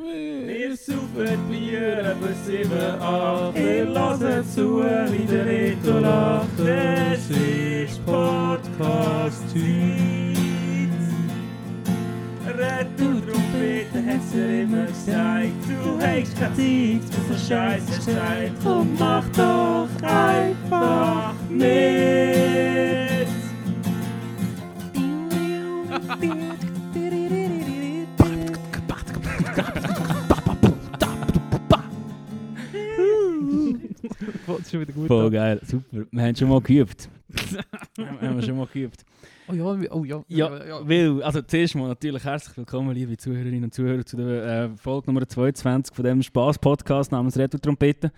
Wir saufen Bier über 7, 8. Wir hören zu, wie der Reto lacht. Es ist Podcast-Zeit. Retto Trompete hat's dir immer gesagt. Du hast keine Zeit für so Scheiße gesagt. Komm, mach doch einfach mit. Ist schon wieder gut. Voll an. geil, super. Wir haben schon mal geübt. wir haben schon mal geübt. Oh ja, oh ja. Ja, weil, also zuerst mal natürlich herzlich willkommen, liebe Zuhörerinnen und Zuhörer, zu der äh, Folge Nummer 22 von dem Spaß-Podcast namens Retro Trompete.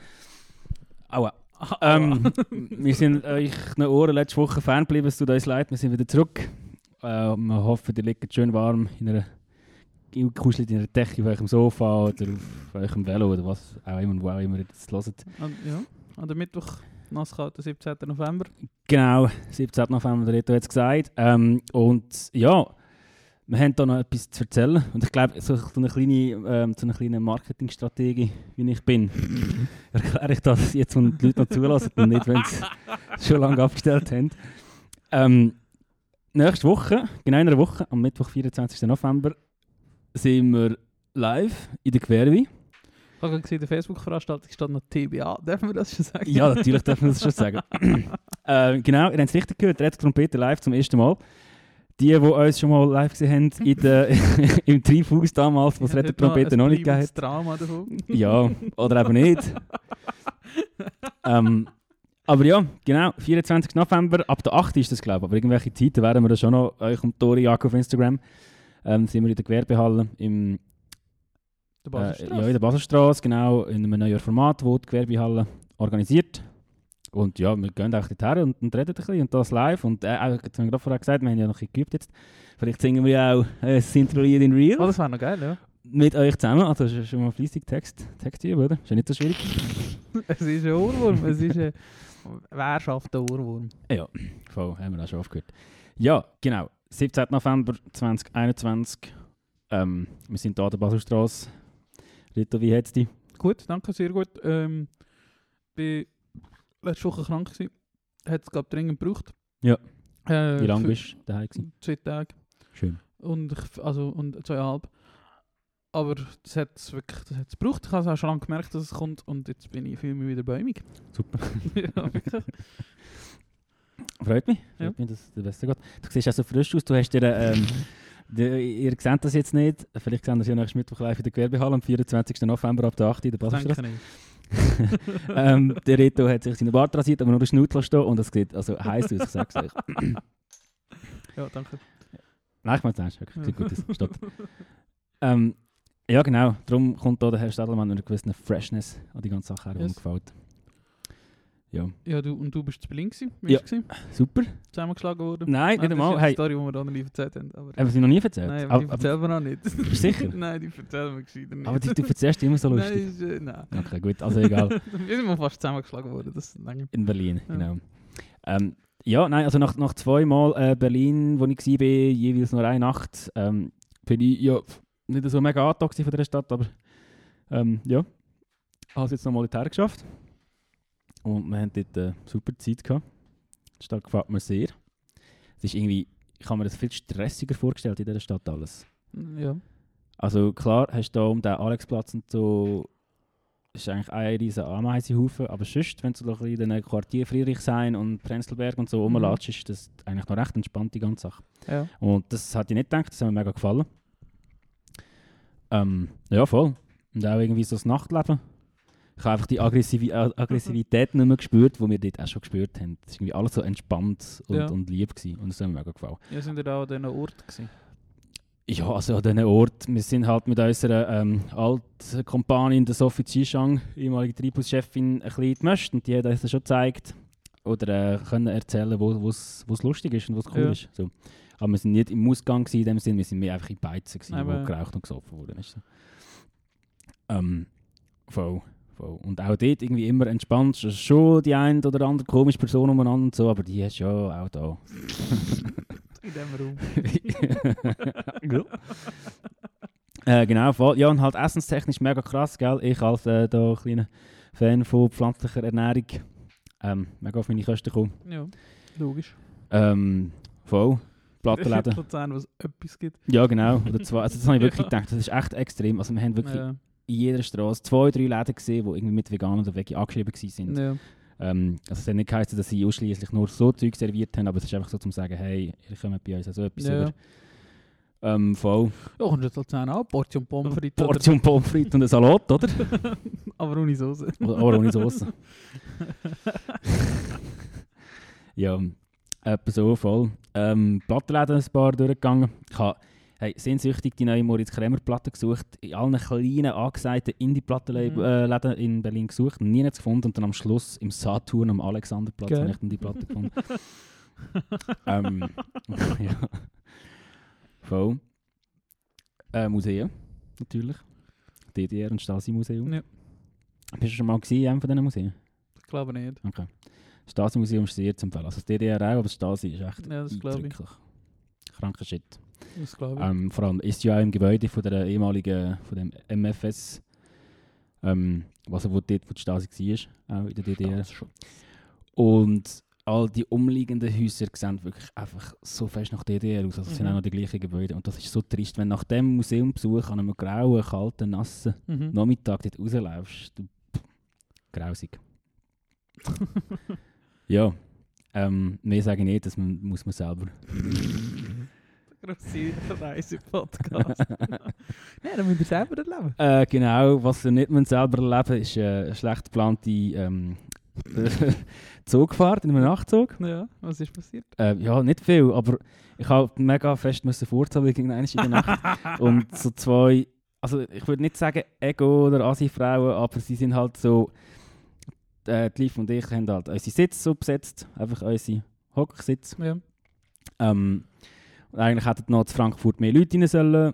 Aua. Ähm, wir sind euch eine Ohren letzte Woche ferngeblieben, es tut uns leid, wir sind wieder zurück. Äh, wir hoffen, ihr liegt schön warm in einer gekuschelt in einer Decke auf eurem Sofa oder auf eurem Velo oder was auch immer, wo auch immer ihr das hört. An, ja, an der Mittwoch, nasskalt, 17. November. Genau, 17. November, der Reto hat es gesagt. Ähm, und ja, wir haben da noch etwas zu erzählen. Und ich glaube, so, eine kleine, ähm, so eine kleine Marketingstrategie, wie ich bin, erkläre ich das jetzt, wenn die Leute noch zulassen und nicht, wenn sie schon lange abgestellt haben. Ähm, nächste Woche, genau in einer Woche, am Mittwoch, 24. November, sind wir live in der Querwi. Ich habe gesehen, in der Facebook-Veranstaltung steht noch TBA. Dürfen wir das schon sagen? Ja, natürlich dürfen wir das schon sagen. äh, genau, ihr habt es richtig gehört, Red Trompete live zum ersten Mal. Die, die uns schon mal live gesehen haben, in der, im Treibhaus damals, wo es Red Trompete noch nicht gegeben Drama davon. Ja, oder eben nicht. ähm, aber ja, genau, 24. November, ab der 8. ist das, glaube ich. Aber irgendwelche Zeiten werden wir da schon noch euch um Tore jagen auf Instagram. Ähm, sind wir in der Gewerbehalle im Der äh, ja, in der Baselstraße, genau, in einem neuen Format, wo die Gewerbehalle organisiert. Und ja, wir gehen auch dorthin und, und reden ein bisschen und das live. Und äh, auch, jetzt haben wir gerade vorher gesagt, wir haben ja noch ein bisschen geübt jetzt. Vielleicht singen wir ja auch äh, Synthroid in Real Oh, das wäre noch geil, ja. mit euch zusammen. Also das ist schon mal fleissig Text, Text üben, oder? Ist ja nicht so schwierig. Es ist ein Ohrwurm. es ist ein... Wer schafft den Ohrwurm? Voll, haben wir auch schon aufgehört. Ja, genau. 17. November 2021. Ähm, wir sind hier an der Baselstraße. Rito, wie hat's dich? Gut, danke, sehr gut. Ähm, bin letzte Woche krank gewesen. Hat es, glaube ich, dringend gebraucht. Ja. Äh, Wie lange bist du daheim gewesen? Zwei Tage. Schön. Und, ich, also, und zweieinhalb. Aber das hat es wirklich das hat's gebraucht. Ich habe es auch schon lange gemerkt, dass es kommt. Und jetzt bin ich, fühle mich wieder bäumig. Super. ja, wirklich. Freut mich. Ja. Freut mich, dass es der Beste geht. Du siehst auch so frisch aus. Du hast dir, ähm, die, ihr seht das jetzt nicht. Vielleicht sehen wir es ja nächsten Mittwoch live in der Gewerbehalle am 24. November ab der 8. in der Baselstraße. Ähm, der Reto hat sich seine Bart rasiert, aber nur den Schnut stehen und das sieht also heiß aus, ich sag's euch. Ja, danke. Nein, ich meine es ernst, wirklich, sieht gut aus. Steht. Ähm, ja genau, darum kommt da der Herr Stadelmann mit einer gewissen Freshness an die ganze Sache her, Yes. gefällt. Ja, Ja, du, und du bist zu Berlin gewesen? Ja. gewesen? super. Zusammengeschlagen worden? Nein, nicht das ist einmal. eine Hey, Story, die wir noch nie erzählt haben. Aber haben wir sie noch nie erzählt? nein, aber die erzählen wir noch nicht. Bist sicher? nein, die erzählen wir gescheiter nicht. aber die, du erzählst immer so lustig. Nein, ist, äh, nein. Okay, gut, also egal. Wir sind mal fast zusammengeschlagen worden. Das ist. In Berlin, Ja. genau. Ähm, ja, nein, also nach, nach zweimal äh, Berlin, wo ich war, jeweils nur eine Nacht, ähm, bin ich ja nicht so mega angetan von der Stadt, aber ähm, ja, habe es jetzt nochmal dorthin geschafft. Und wir haben dort eine super Zeit gehabt. Die Stadt gefällt mir sehr. Es ist irgendwie, ich habe mir das viel stressiger vorgestellt in dieser Stadt alles. Ja. Also klar, hast du da um den Alexplatz und so, ist eigentlich ein riesiger Ameisenhaufen, aber sonst, wenn du so in den Quartier Friedrichshain und Prenzlberg und so Mhm. rumlatschst, ist das eigentlich noch recht entspannt, die ganze Sache. ja. Und das hatte ich nicht gedacht, das hat mir mega gefallen. Ähm, ja, voll. Und auch irgendwie so das Nachtleben. Ich habe einfach die Aggressivi Ag- Aggressivität nicht mehr gespürt, die wir dort auch schon gespürt haben. Es war irgendwie alles so entspannt und, Ja. und lieb gewesen. und das hat mir mega gefallen. Ja, sind wir da an diesem Ort gewesen? Ja, also an diesem Ort, wir sind halt mit unserer ähm, alten Kompanin, der Sophie Zishang, ehemalige Treibhauschefin, ein bisschen gemischt und die hat uns das schon gezeigt oder äh, können erzählen, wo es lustig ist und was cool Ja. ist. So. Aber wir sind nicht im Ausgang gewesen, in dem Sinn, wir sind mehr einfach in Beizen, gewesen, wo geraucht und gesoffen wurde. Weißt du? ähm, voll, voll. Und auch dort irgendwie immer entspannt. Schon die eine oder andere komische Person umeinander und so, aber die ist ja auch da. In diesem Raum. ja. Äh, genau, voll. Ja, und halt essenstechnisch mega krass, gell? Ich als äh, da kleiner Fan von pflanzlicher Ernährung ähm, mega auf meine Kosten gekommen. Ja, logisch. Ähm, voll. Plattenläden. Luzern, was etwas gibt. Ja, genau. Oder zwei. Also das habe ich wirklich gedacht, das ist echt extrem. Also wir haben wirklich Ja. In jeder Straße zwei, drei Läden gesehen, die irgendwie mit vegan oder veggie angeschrieben waren. Ja. Ähm, also es hat nicht geheißen, dass sie ausschließlich nur so Zeug serviert haben, aber es ist einfach so zum sagen, hey, ihr kommt bei uns auch so etwas Ja. über. Ähm, voll. Ja, du jetzt Luzern auch? Portion Pommes frites. Portion Pommes frites und ein Salat, oder? Aber ohne Soße. Aber ohne Soße. ja, etwa so voll. Ähm, Plattenläden ein paar durchgegangen. Ich habe hey, sehnsüchtig die neue Moritz Kremer Platte gesucht, in allen kleinen angesagten Indie-Plattenläden Mhm. äh, in Berlin gesucht, nie nichts gefunden und dann am Schluss im Saturn am Alexanderplatz habe ich dann die Platte gefunden. ähm, ja. Voll. Äh, Museen, natürlich. DDR und Stasi-Museum. Ja. Bist du schon mal gewesen in einem von diesen Museen? Ich glaube nicht. Okay. Das Stasi-Museum ist sehr zu empfehlen. Also das DDR auch, aber das Stasi ist echt Ja, das eindrücklich. Kranker Shit. Das glaube ich. Ähm, vor allem ist ja auch im Gebäude von der ehemaligen, von dem MFS, ähm, was wo dort, wo die Stasi war, auch in der DDR. Und all die umliegenden Häuser sehen wirklich einfach so fest nach DDR aus. Also es sind Mhm. auch noch die gleichen Gebäude. Und das ist so trist, wenn nach dem Museumbesuch an einem grauen, kalten, nassen Mhm. Nachmittag dort rauslaufst. Du, pff, grausig. ja. Ähm, mehr sage ich nicht, das muss man selber. Reise-Podcast. Nein, dann müsst ihr selber erleben. Äh, genau, was wir nicht müssen selber erleben ist äh, eine schlecht geplante ähm, Zugfahrt in einem Nachtzug. Ja, was ist passiert? Äh, ja, nicht viel, aber ich habe mega fest müssen furzen irgendwann in der Nacht. Und so zwei, also ich würde nicht sagen Ego oder Asi-Frauen, aber sie sind halt so, äh, die Liv und ich haben halt unsere Sitze so besetzt, einfach unsere Hocksitze. Ja. Ähm, und eigentlich hätten noch zu Frankfurt mehr Leute rein sollen.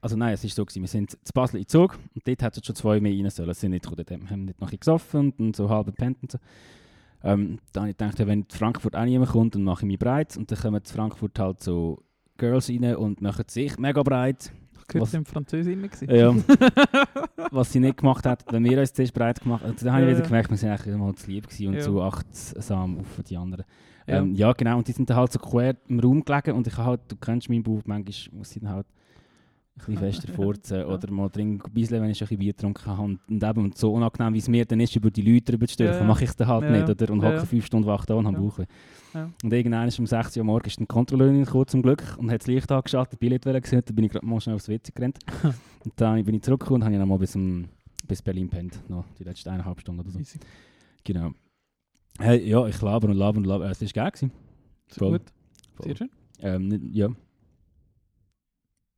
Also nein, es war so, gewesen. wir sind zu Basel in Zug und dort hätten schon zwei mehr rein sollen. Sie sind nicht gekommen, dort haben nicht noch ein gesoffen und, und so halb gepennt und so. Ähm, dann habe ich gedacht, wenn Frankfurt auch niemand kommt, dann mache ich mich breit. Und dann kommen zu Frankfurt halt so Girls rein und machen sich mega breit. Ich gehört, Was- sie sind Französinnen gewesen. Ja. Was sie nicht gemacht hat, wenn wir uns zuerst breit gemacht haben. Dann habe ich wieder gemerkt, wir sind eigentlich mal zu lieb gewesen und Ja. zu achtsam auf die anderen. Ja. Ähm, ja, genau. Und die sind dann halt so quer im Raum gelegen und ich habe halt, du kennst meinen Bauch, manchmal muss ich dann halt ein bisschen fester furzen oder mal ein bisschen, wenn ich ein bisschen Bier getrunken habe. Und, und eben und so unangenehm, wie es mir dann ist, über die Leute drüber zu stürzen, Ja, mache ich es dann halt Ja, nicht. Oder? Und Ja, hocke fünf Stunden wach da und habe Ja. Bauchweh. Ja. Und irgendwann ist um 6 Uhr morgens die Kontrolleurin gekommen, zum Glück und hat das Licht angeschaltet, Billett gesehen, dann bin ich gerade mal schnell aufs WC gerannt. und dann bin ich zurückgekommen und habe ich noch mal bis, um, bis Berlin pennt, noch die letzte eineinhalb Stunden oder so. Easy. Genau. Hey, ja, ich laber und laber und laber. Äh, Es war geil. gewesen. Sehr Voll. gut. Sehr schön. Ähm, ja.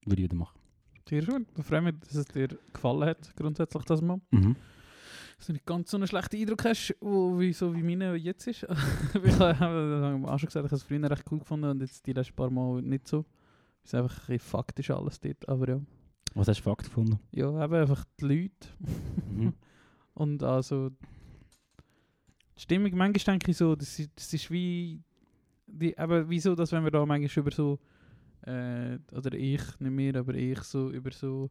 Würde ich wieder machen. Sehr schön. Ich freue mich, dass es dir gefallen hat, grundsätzlich das mal. Mhm. Dass du nicht ganz so einen schlechten Eindruck hast, wo, wie, so wie meine jetzt ist. ich habe auch schon gesagt, ich habe es früher recht cool gefunden und jetzt die letzten paar Mal nicht so. Es ist einfach ein bisschen faktisch alles dort. Aber ja, Was hast du Fakt gefunden? ja eben einfach die Leute. Mhm. Und also Stimmung, manchmal denke ich so, das ist, das ist wie, die, aber wieso, dass wenn wir da manchmal über so, äh, oder ich, nicht mehr, aber ich so über so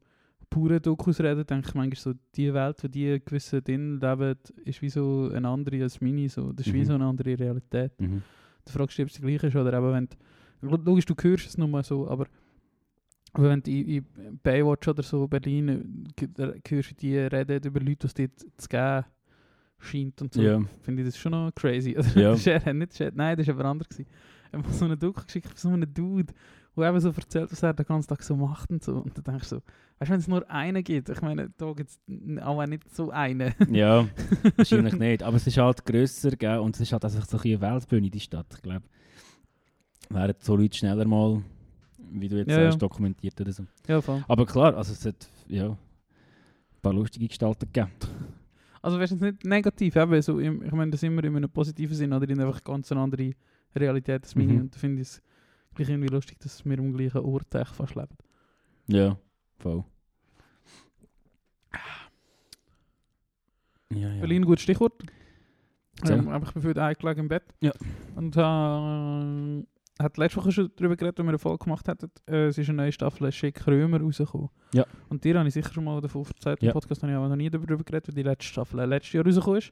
pure Dokus reden, denke ich manchmal so, die Welt, wo die gewissen drin leben, ist wie so eine andere als meine, so, das ist wie Mhm. so eine andere Realität. Mhm. Du fragst dich, ob es die gleiche ist oder eben, wenn du, logisch, du hörst es nur mal so, aber aber wenn du in, in Baywatch oder so Berlin äh, hörst, wie die reden über Leute, die es dort zu geben scheint und so, Ja. finde ich das schon noch crazy. Also, Ja. das ist eher nicht Chat, nein, das ist aber anders gewesen. Ich habe so einen Doku geschickt von so einem Dude, der eben so erzählt, was er den ganzen Tag so macht und so. Und dann denkst du so, weißt du, wenn es nur einen gibt, ich meine, da gibt es auch nicht so einen. ja, wahrscheinlich nicht. Aber es ist halt grösser gell? und es ist halt einfach so eine Weltbühne, die Stadt. Ich glaube, wären so Leute schneller mal, wie du jetzt Ja, ja. sagst, dokumentiert oder so. ja, voll. Aber klar, also es hat ja, ein paar lustige Gestalten gegeben. Also weißt du, nicht negativ, eben, so im, ich meine das immer in einem positiven Sinn, oder in einfach ganz eine andere Realität als meine. Mhm. Und da finde ich es gleich irgendwie lustig, dass wir am gleichen Ort echt fast leben. Ja, voll. Ja, ja. Berlin, gutes Stichwort. Ähm, ich bin für eingelegen im Bett. Ja. Und äh, hat letzte Woche schon darüber geredet, wenn wir eine Folge gemacht hätten. Äh, es ist eine neue Staffel Schick Krömer rausgekommen. Ja. Und dir habe ich sicher schon mal davon erzählt. Im Ja. Podcast habe ich aber noch nie darüber geredet, weil die letzte Staffel äh, letztes Jahr rausgekommen ist.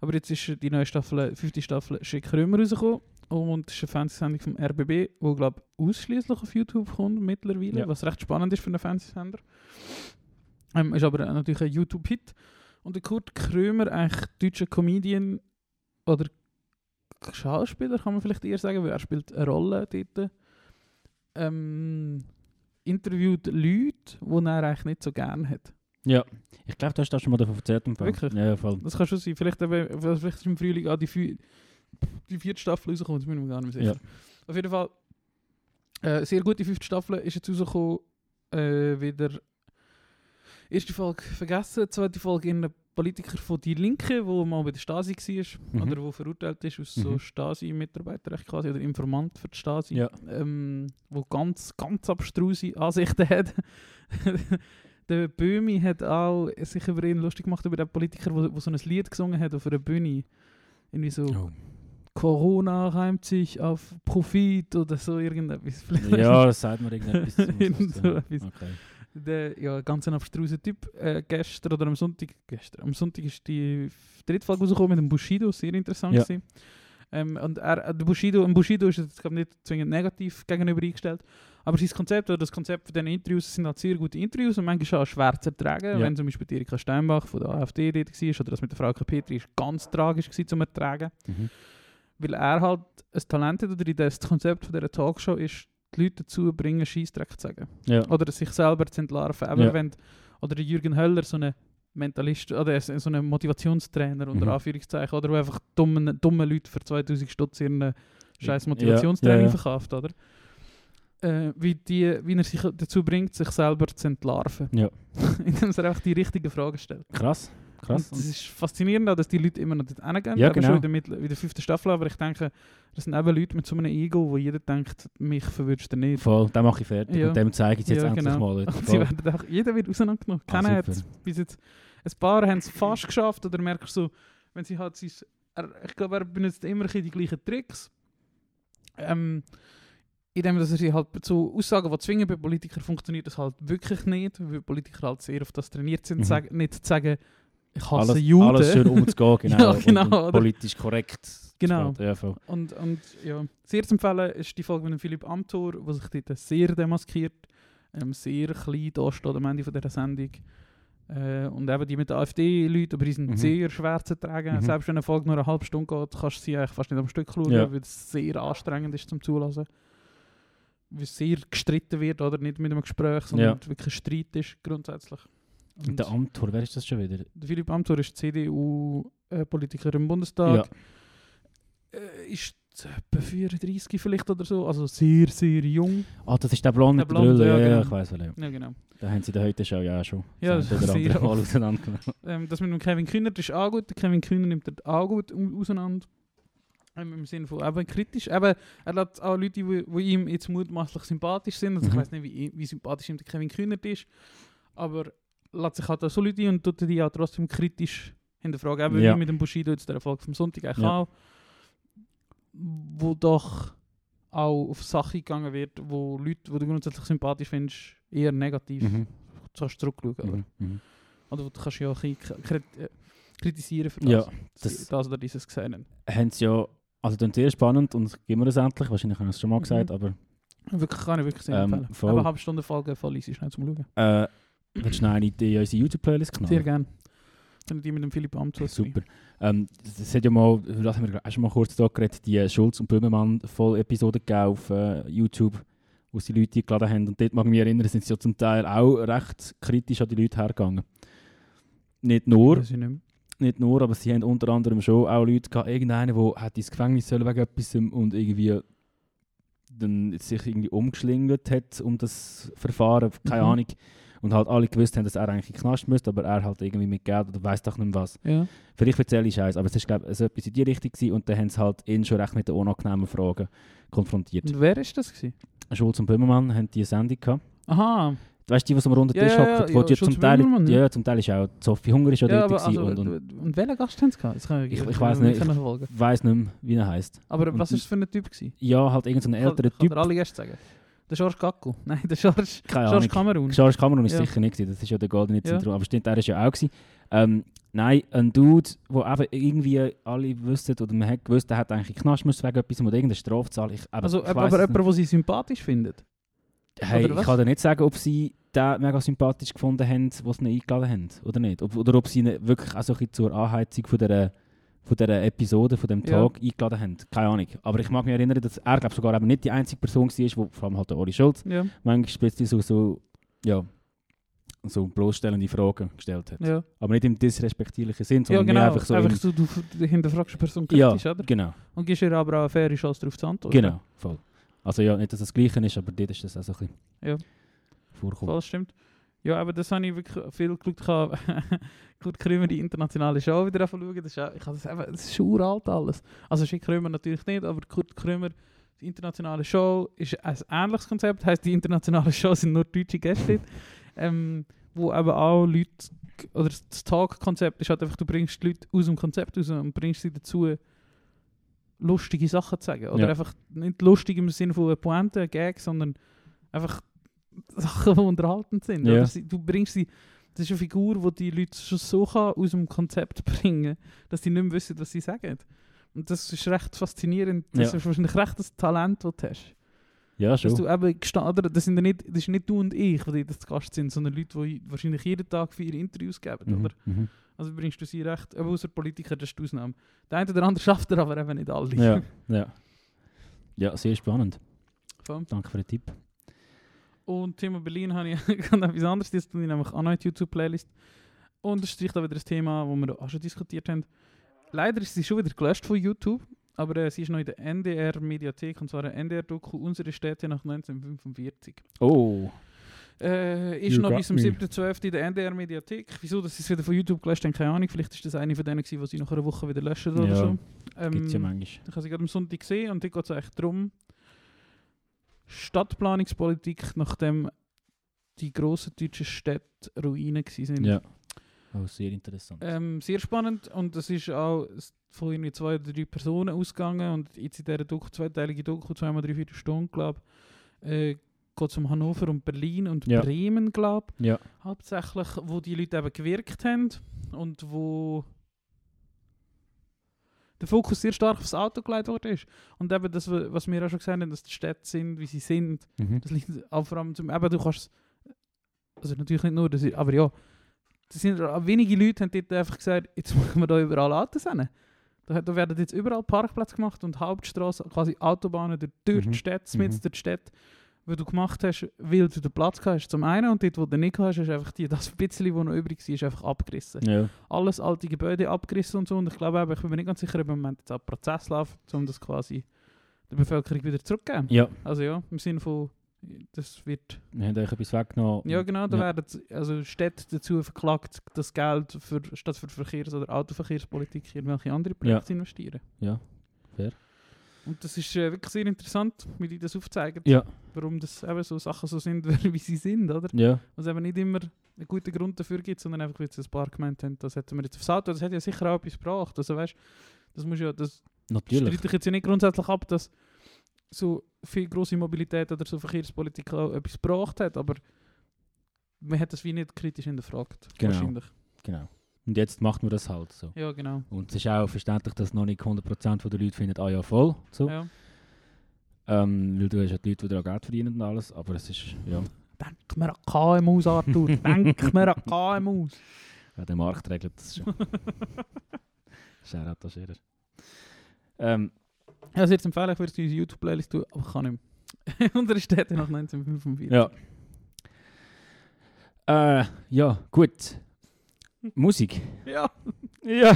Aber jetzt ist die neue Staffel, fünfte Staffel Schick Krömer rausgekommen. Und es ist eine Fernsehsendung vom RBB, die, glaube ich, ausschließlich auf YouTube kommt mittlerweile, Ja. was recht spannend ist für einen Fernsehsender. Ähm, ist aber natürlich ein YouTube-Hit. Und der Kurt Krömer, eigentlich deutscher Comedian oder Schauspieler, kann man vielleicht eher sagen, weil er spielt eine Rolle dort. Ähm, interviewt Leute, die er eigentlich nicht so gerne hat. Ja. Ich glaube, du hast das schon mal davon erzählt. im Fall. Wirklich? Ja, voll. Das kann schon sein. Vielleicht, vielleicht ist im Frühling auch die, die vierte Staffel rausgekommen, das bin ich mir gar nicht mehr sicher. Ja. Auf jeden Fall, äh, sehr gute fünfte Staffel ist jetzt rausgekommen. Äh, wieder erste Folge vergessen, zweite Folge in einem Politiker von Die Linke, wo mal bei der Stasi war, Mhm. oder wo verurteilt ist aus so Mhm. Stasi-Mitarbeiter echt quasi, oder Informant für die Stasi, Ja. ähm, wo ganz, ganz abstruse Ansichten hat. der Böhmi hat auch sich über ihn lustig gemacht, über den Politiker, wo, wo so ein Lied gesungen hat auf einer Bühne. Irgendwie so, Oh. Corona reimt sich auf Profit oder so irgendetwas. Vielleicht Ja, das sagt mir irgendetwas. So. Okay. Der ja, ganz ein abstruser Typ. Äh, gestern oder am Sonntag, gestern, am Sonntag ist die dritte Folge rausgekommen mit dem Bushido, sehr interessant Ja. gewesen. Ähm, und er, äh, der Bushido, dem Bushido ist jetzt glaub, nicht zwingend negativ gegenüber eingestellt, aber sein Konzept oder das Konzept von diesen Interviews sind halt sehr gute Interviews und manchmal auch schwer zu ertragen. Ja. Wenn zum Beispiel Erika Steinbach von der AfD dort war oder das mit der Frau Petri ist ganz tragisch gewesen zum Ertragen Mhm. weil er halt ein Talent hat oder das Konzept von dieser Talkshow ist, die Leute dazu bringen, Scheissdreck zu sagen. Ja. Oder sich selber zu entlarven. Aber Ja. wenn, oder der Jürgen Höller, so ein Mentalist, oder so ein Motivationstrainer unter Mhm. Anführungszeichen, oder der einfach dummen, dummen Leute für 2000 Stutz ihren scheiß Motivationstraining ja. verkauft, oder? Äh, wie, die, wie er sich dazu bringt, sich selber zu entlarven. Ja. Indem er einfach die richtigen Fragen stellt. Krass. Krass. Und das ist faszinierend, auch, dass die Leute immer noch dort hingehen. Ja, genau. schon in der, Mittel- in der fünften Staffel. Aber ich denke, das sind eben Leute mit so einem Ego, wo jeder denkt, mich verwirrst du nicht. Voll, den mache ich fertig. Ja. Und dem zeige ich es jetzt Ja, endlich genau. mal. Und sie werden auch, jeder wird auseinandergenommen. Ah, Keiner hat bis jetzt, ein paar haben es fast geschafft. Oder merkst du, so, wenn sie halt sein, er, ich glaube, er benutzt immer die gleichen Tricks. Ähm, indem dass er sie halt zu Aussagen, die zwingen bei Politikern, funktioniert das halt wirklich nicht, weil Politiker halt sehr auf das trainiert sind, Mhm. sagen, nicht zu sagen, ich hasse alles, Juden. alles schön umzugehen, genau. Ja, und- genau, Und, oder? politisch korrekt. Genau. Ja. Und, und ja, sehr zu empfehlen ist die Folge mit dem Philipp Amthor, der sich dort sehr demaskiert, ähm, sehr klein da steht am Ende von dieser Sendung. Äh, und eben die mit den AfD-Leuten, aber die sind Mhm. sehr schwer zu tragen. Mhm. Selbst wenn eine Folge nur eine halbe Stunde geht, kannst du sie eigentlich fast nicht am Stück schauen, Ja. weil es sehr anstrengend ist zum Zulassen. Weil es sehr gestritten wird, oder nicht mit einem Gespräch, sondern Ja. wirklich ein Streit ist grundsätzlich. Und der Amtor, wer ist das schon wieder? Der Philipp Amthor ist CDU-Politiker im Bundestag. Äh, ist etwa 34 vielleicht oder so, also sehr, sehr jung. Ah, das ist der Blonde Der mit der Blonde, ja, Ja, ja, genau. ich weiß wel. Ja. Ja, genau. Da haben sie der heute Show ja schon. Ja, das sie sehr mal. Ähm, das mit dem Kevin Kühner das ist auch gut. Der Kevin Kühner nimmt er auch gut au- auseinander. Ähm, Im Sinne von eben kritisch. Eben, er hat auch Leute, die, die ihm jetzt mutmaßlich sympathisch sind. Also ich Mhm. weiß nicht, wie, wie sympathisch ihm der Kevin Kühner ist. Aber lässt sich halt auch so Leute ein und tut die auch trotzdem kritisch hinterfragen. Eben Ja. wie mit dem Bushido jetzt der Erfolg vom Sonntag eigentlich Ja. auch. Wo doch auch auf Sachen gegangen wird, wo Leute, die du grundsätzlich sympathisch findest, eher negativ Mhm. kannst zurückschauen. Oder? Mhm. Mhm. Oder du kannst ja auch ein bisschen äh, kritisieren für das, Ja, das, das- das oder dieses gesehen haben. Haben sie ja, also dann sehr spannend und geben wir das endlich. Wahrscheinlich habe ich es schon mal Mhm. gesagt, aber Wirklich, kann ich wirklich sehr Ähm, empfehlen. voll. Aber eine halbe Stunde Folge voll easy, schnell zum Schauen. äh, willst du eine in unsere YouTube-Playlist knallen? Sehr gerne. Wenn die mit dem Philipp Amt Super. Ähm, das hat ja mal, das haben wir auch schon mal kurz da geredet, die Schulz und Böhmermann voll Episode gegeben auf äh, YouTube, wo sie Leute eingeladen haben. Und dort mag ich mich erinnern, sind sie ja zum Teil auch recht kritisch an die Leute hergegangen. Nicht nur, nicht nicht nur, aber sie haben unter anderem schon auch Leute gehabt, irgendeinen, der hat ins Gefängnis sollen wegen etwas und irgendwie dann sich irgendwie umgeschlingelt hat um das Verfahren, keine Mhm. Ahnung. Und halt alle gewusst haben, dass er eigentlich in den Knast müsste, aber er halt irgendwie mit Geld oder weiß doch nicht was. Ja. Vielleicht erzähle ich Scheiß, aber es ist glaube ich etwas in die Richtung gewesen und dann haben sie halt ihn schon recht mit den unangenehmen Fragen konfrontiert. Und wer ist das gewesen? Schulz und Böhmermann haben die Sendung gehabt. Aha, weißt du, die, die am runden Ja, Tisch ja, ja, wo ja, Schulz zum Teil, ja. ja, zum Teil ist auch Sophie Hungrig Ja, dort aber also, und, und und welchen Gast haben sie gehabt? Ich- ich weiss kann nicht. nachverfolgen. weiß nicht mehr, wie er heißt. Aber Und was ist für ein Typ gewesen? Ja, halt irgendein so älterer Typ. kann alle Gäste sagen? Der George Gacko. Nein, der George, Keine George. Kamerun. George Cameron ist Ja. sicher nicht gewesen, das ist ja der Goldene Ja. Zentrum, aber stimmt, er ist ja auch gewesen. Ähm, nein, ein Dude, wo eben irgendwie alle wüssten, oder man hat gewusst, der hat eigentlich Knast müssen wegen etwas oder irgendeine Strafzahl. Ich, eben, Also, ich aber, aber jemand, den sie sympathisch findet. hey, ich kann dir nicht sagen, ob sie den mega sympathisch gefunden haben, was sie ihn eingeladen haben, oder nicht. Ob, oder ob sie ihn wirklich auch so ein bisschen zur Anheizung von dieser, von dieser Episode, von dem Ja. Tag eingeladen haben. Keine Ahnung. Aber ich mag mich erinnern, dass er, glaube sogar eben nicht die einzige Person war, wo, vor allem halt der Oli Schulz, Ja, manchmal plötzlich so, so, ja, so bloßstellende Fragen gestellt hat. ja. Aber nicht im disrespektierlichen Sinn, ja sondern genau. mehr einfach so im, so, du, du hinterfragst eine Person ja, kritisch, oder? genau, Und gibst ihr aber auch eine faire Chance darauf zu antworten. genau, voll. Also ja, nicht, dass es das Gleiche ist, aber dort ist das auch so ein bisschen Ja. vorkommen. Voll stimmt. Ja, aber das habe ich wirklich viel. Ich habe Kurt Krömer die internationale Show wieder schauen. Das ist, auch, ich das, eben, das ist uralt alles. Also Schick Krömer natürlich nicht, aber Kurt Krömer, die internationale Show ist ein ähnliches Konzept. Heißt die internationale Show sind nur deutsche Gäste, ähm, wo eben auch Leute oder das Talk-Konzept ist halt einfach, du bringst die Leute aus dem Konzept raus und bringst sie dazu lustige Sachen zu sagen. Oder Ja. einfach nicht lustig im Sinne von Pointe, Gag, sondern einfach Sachen, die unterhaltend sind. Oder sie, du bringst sie, das ist eine Figur, die die Leute schon so kann aus dem Konzept bringen dass die nicht mehr wissen, was sie sagen. Und das ist recht faszinierend. Das Ja. ist wahrscheinlich recht das Talent, das du hast. Ja, Dass schon. du eben gesta- oder, das, sind ja nicht, das ist nicht du und ich, die zu Gast sind, sondern Leute, die wahrscheinlich jeden Tag vier Interviews geben. Mhm, Oder? mhm. Also bringst du sie recht, aber außer Politiker, das ist die Ausnahme. Der eine oder andere schafft er aber eben nicht alle. Ja, ja. Ja, sehr spannend. Danke für den Tipp. Und Thema Berlin habe ich ganz etwas anderes, das tue ich nämlich auch noch in die YouTube-Playlist. Und das ist da wieder ein Thema, das wir auch schon diskutiert haben. Leider ist sie schon wieder gelöscht von YouTube, aber äh, sie ist noch in der NDR-Mediathek, und zwar ein NDR-Doku «Unsere Städte nach 1945». Oh, Äh, ist You noch bis zum me. 7.12. in der NDR-Mediathek. Wieso, dass sie es wieder von YouTube gelöscht haben, keine Ahnung. Vielleicht ist das eine von denen, die sie nach einer Woche wieder löschen oder Ja, so. gibt es ja Ähm, manchmal. ich habe sie gerade am Sonntag gesehen und dort geht es eigentlich darum, Stadtplanungspolitik, nachdem die grossen deutschen Städte Ruinen waren. Ja. Oh, sehr interessant. Ähm, sehr spannend und es ist auch von irgendwie zwei oder drei Personen ausgegangen und jetzt in dieser Doku, zweiteilige Doku, zweimal drei, vier Stunden, glaube ich, äh, geht es um Hannover und Berlin und Ja. Bremen, glaube ja, hauptsächlich, wo die Leute eben gewirkt haben und wo der Fokus sehr stark aufs Auto gelegt worden ist. Und eben das, wa- was wir auch schon gesagt haben, dass die Städte sind, wie sie sind, mhm. das liegt auch vor allem zum, eben du kannst, also natürlich nicht nur, das aber ja, das sind, wenige Leute haben dort einfach gesagt, jetzt machen wir da überall Autos hin. Da, da werden jetzt überall Parkplätze gemacht und Hauptstraßen, quasi Autobahnen durch, durch Mhm. die Städte, mit Mhm. durch die Städte, die du gemacht hast, weil du den Platz gehabt hast zum einen und dort, wo du nicht hast, ist einfach die, das bisschen, was noch übrig war, ist einfach abgerissen. ja. Alles alte Gebäude abgerissen und so und ich glaube eben, ich bin mir nicht ganz sicher, ob im Moment jetzt ein Prozess läuft, um das quasi der Bevölkerung wieder zurückzugeben. ja, Also ja, im Sinne von, das wird wir haben euch etwas weggenommen. ja, genau, da Ja. werden also Städte dazu verklagt, das Geld für, statt für Verkehrs- oder Autoverkehrspolitik in irgendwelche andere Projekte zu investieren. Ja, fair. Und das ist äh, wirklich sehr interessant, wie die das aufzeigen, Ja, warum das eben so Sachen so sind, wie sie sind, oder? ja, Was eben nicht immer einen guten Grund dafür gibt, sondern einfach, weil sie ein paar gemeint haben, das hätten wir jetzt aufs Auto, das hat ja sicher auch etwas gebracht. Also weißt das muss ja, das natürlich. streite ich jetzt ja nicht grundsätzlich ab, dass so viel grosse Mobilität oder so Verkehrspolitik auch etwas gebracht hat, aber man hat das wie nicht kritisch hinterfragt. Genau. Wahrscheinlich. Genau. Und jetzt macht man das halt so. Ja, genau. Und es ist auch verständlich, dass noch nicht 100% der Leute finden, ah ja, voll. So. Ja. Ähm, weil du hast ja die Leute, die daran Geld verdienen und alles. Aber es ist, ja, Denk mir an KMUs, Arthur. Denk mir an KMUs. ja der Markt regelt das schon. Shoutout an Scherer. Ähm, Ja, sehr zu empfehlen, ich würde unsere YouTube-Playlist tun, aber ich kann nicht mehr. Unsere Städte nach 1945. ja. Äh, ja, gut. Musik. Ja. Ja.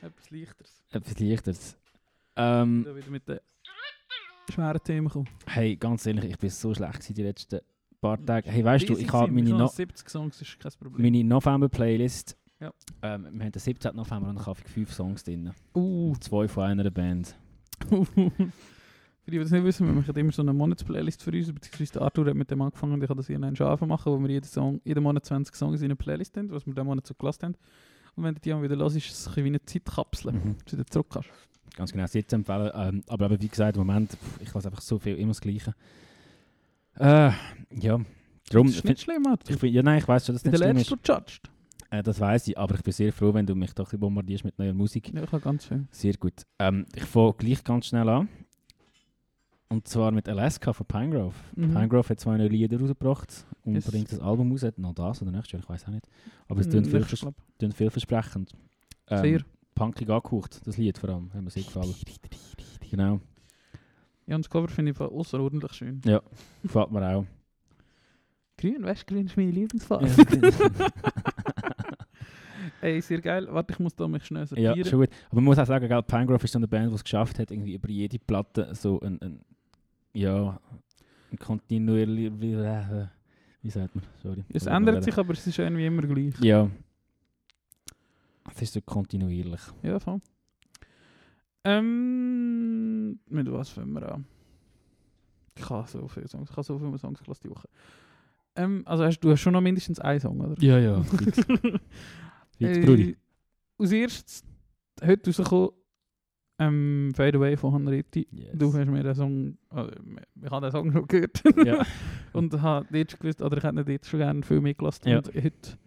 Etwas Leichteres. Etwas Leichteres. Ähm, Da wieder mit den schweren Themen kommen. hey, ganz ehrlich, ich bin so schlecht die letzten paar Tage. Hey, weißt du, ich habe meine, no 70 Songs, ist kein Problem. meine November-Playlist. Ja. Ähm, wir haben den 17. November und da habe ich fünf Songs drin. Uh. Zwei von einer Band. Für die, die das nicht wissen, wir machen immer so eine Monatsplaylist für uns, beziehungsweise der Arthur hat mit dem angefangen und ich habe das irgendwann schon anfangen machen, wo wir jeden, Song, jeden Monat 20 Songs in eine Playlist haben, was wir diesen Monat so gelassen haben. Und wenn du die dann wieder hörst, ist es ein bisschen wie eine Zeitkapsel, Mhm. dass du wieder zurück kannst. Ganz genau, Sitz empfehlen. Ähm, aber eben, wie gesagt, im Moment, pff, ich lasse einfach so viel, immer das Gleiche. Äh, ja, darum, das ist nicht schlimm, Arthur. ich find, ja, nein, ich weiß schon, dass das nicht schlimm ist. der judged. Äh, das weiß ich, aber ich bin sehr froh, wenn du mich doch bombardierst mit neuer Musik. Ja, ich habe ganz schön. Sehr gut. Ähm, ich fange gleich ganz schnell an. Und zwar mit Alaska von Pinegrove. Mhm. Pinegrove hat zwei neue Lieder rausgebracht und Yes. bringt das Album raus. Noch das oder nächstes Jahr, ich weiß auch nicht. Aber es Mhm, klingt viel, ich glaub. klingt vielversprechend. Ähm, Sehr. Punkig angehaucht, das Lied vor allem, hat mir sehr gefallen. Genau, Ja, und das Cover finde ich außerordentlich schön. gefällt mir auch. Grün, weißt du, grün ist meine Lieblingsfarbe. Ey, sehr geil. Warte, ich muss da mich schnell ja, sortieren. schon gut. Aber man muss auch sagen, gell, Pinegrove ist so eine Band, die es geschafft hat, irgendwie über jede Platte so ein, ein ja, kontinuierlich, wie, äh, wie sagt man, sorry. es ändert sich, aber es ist irgendwie immer gleich. Ja. Es ist so kontinuierlich. Ja, voll. Ähm, mit was fangen wir an? Ich habe so viele Songs, ich habe so viele Songs gelassen die Woche. Ähm, also hast, du hast schon noch mindestens einen Song, oder? Ja, ja. Fix, fix Äh, Brudi. Als erstes, heute rausgekommen, ähm, Fade Away von Hanretti. Yes. Du hast mir den Song, also, ich habe den Song schon gehört. Ja. und habe dort schon gewusst, oder ich hätte dort schon gerne viel mitgelassen. Ja. Und heute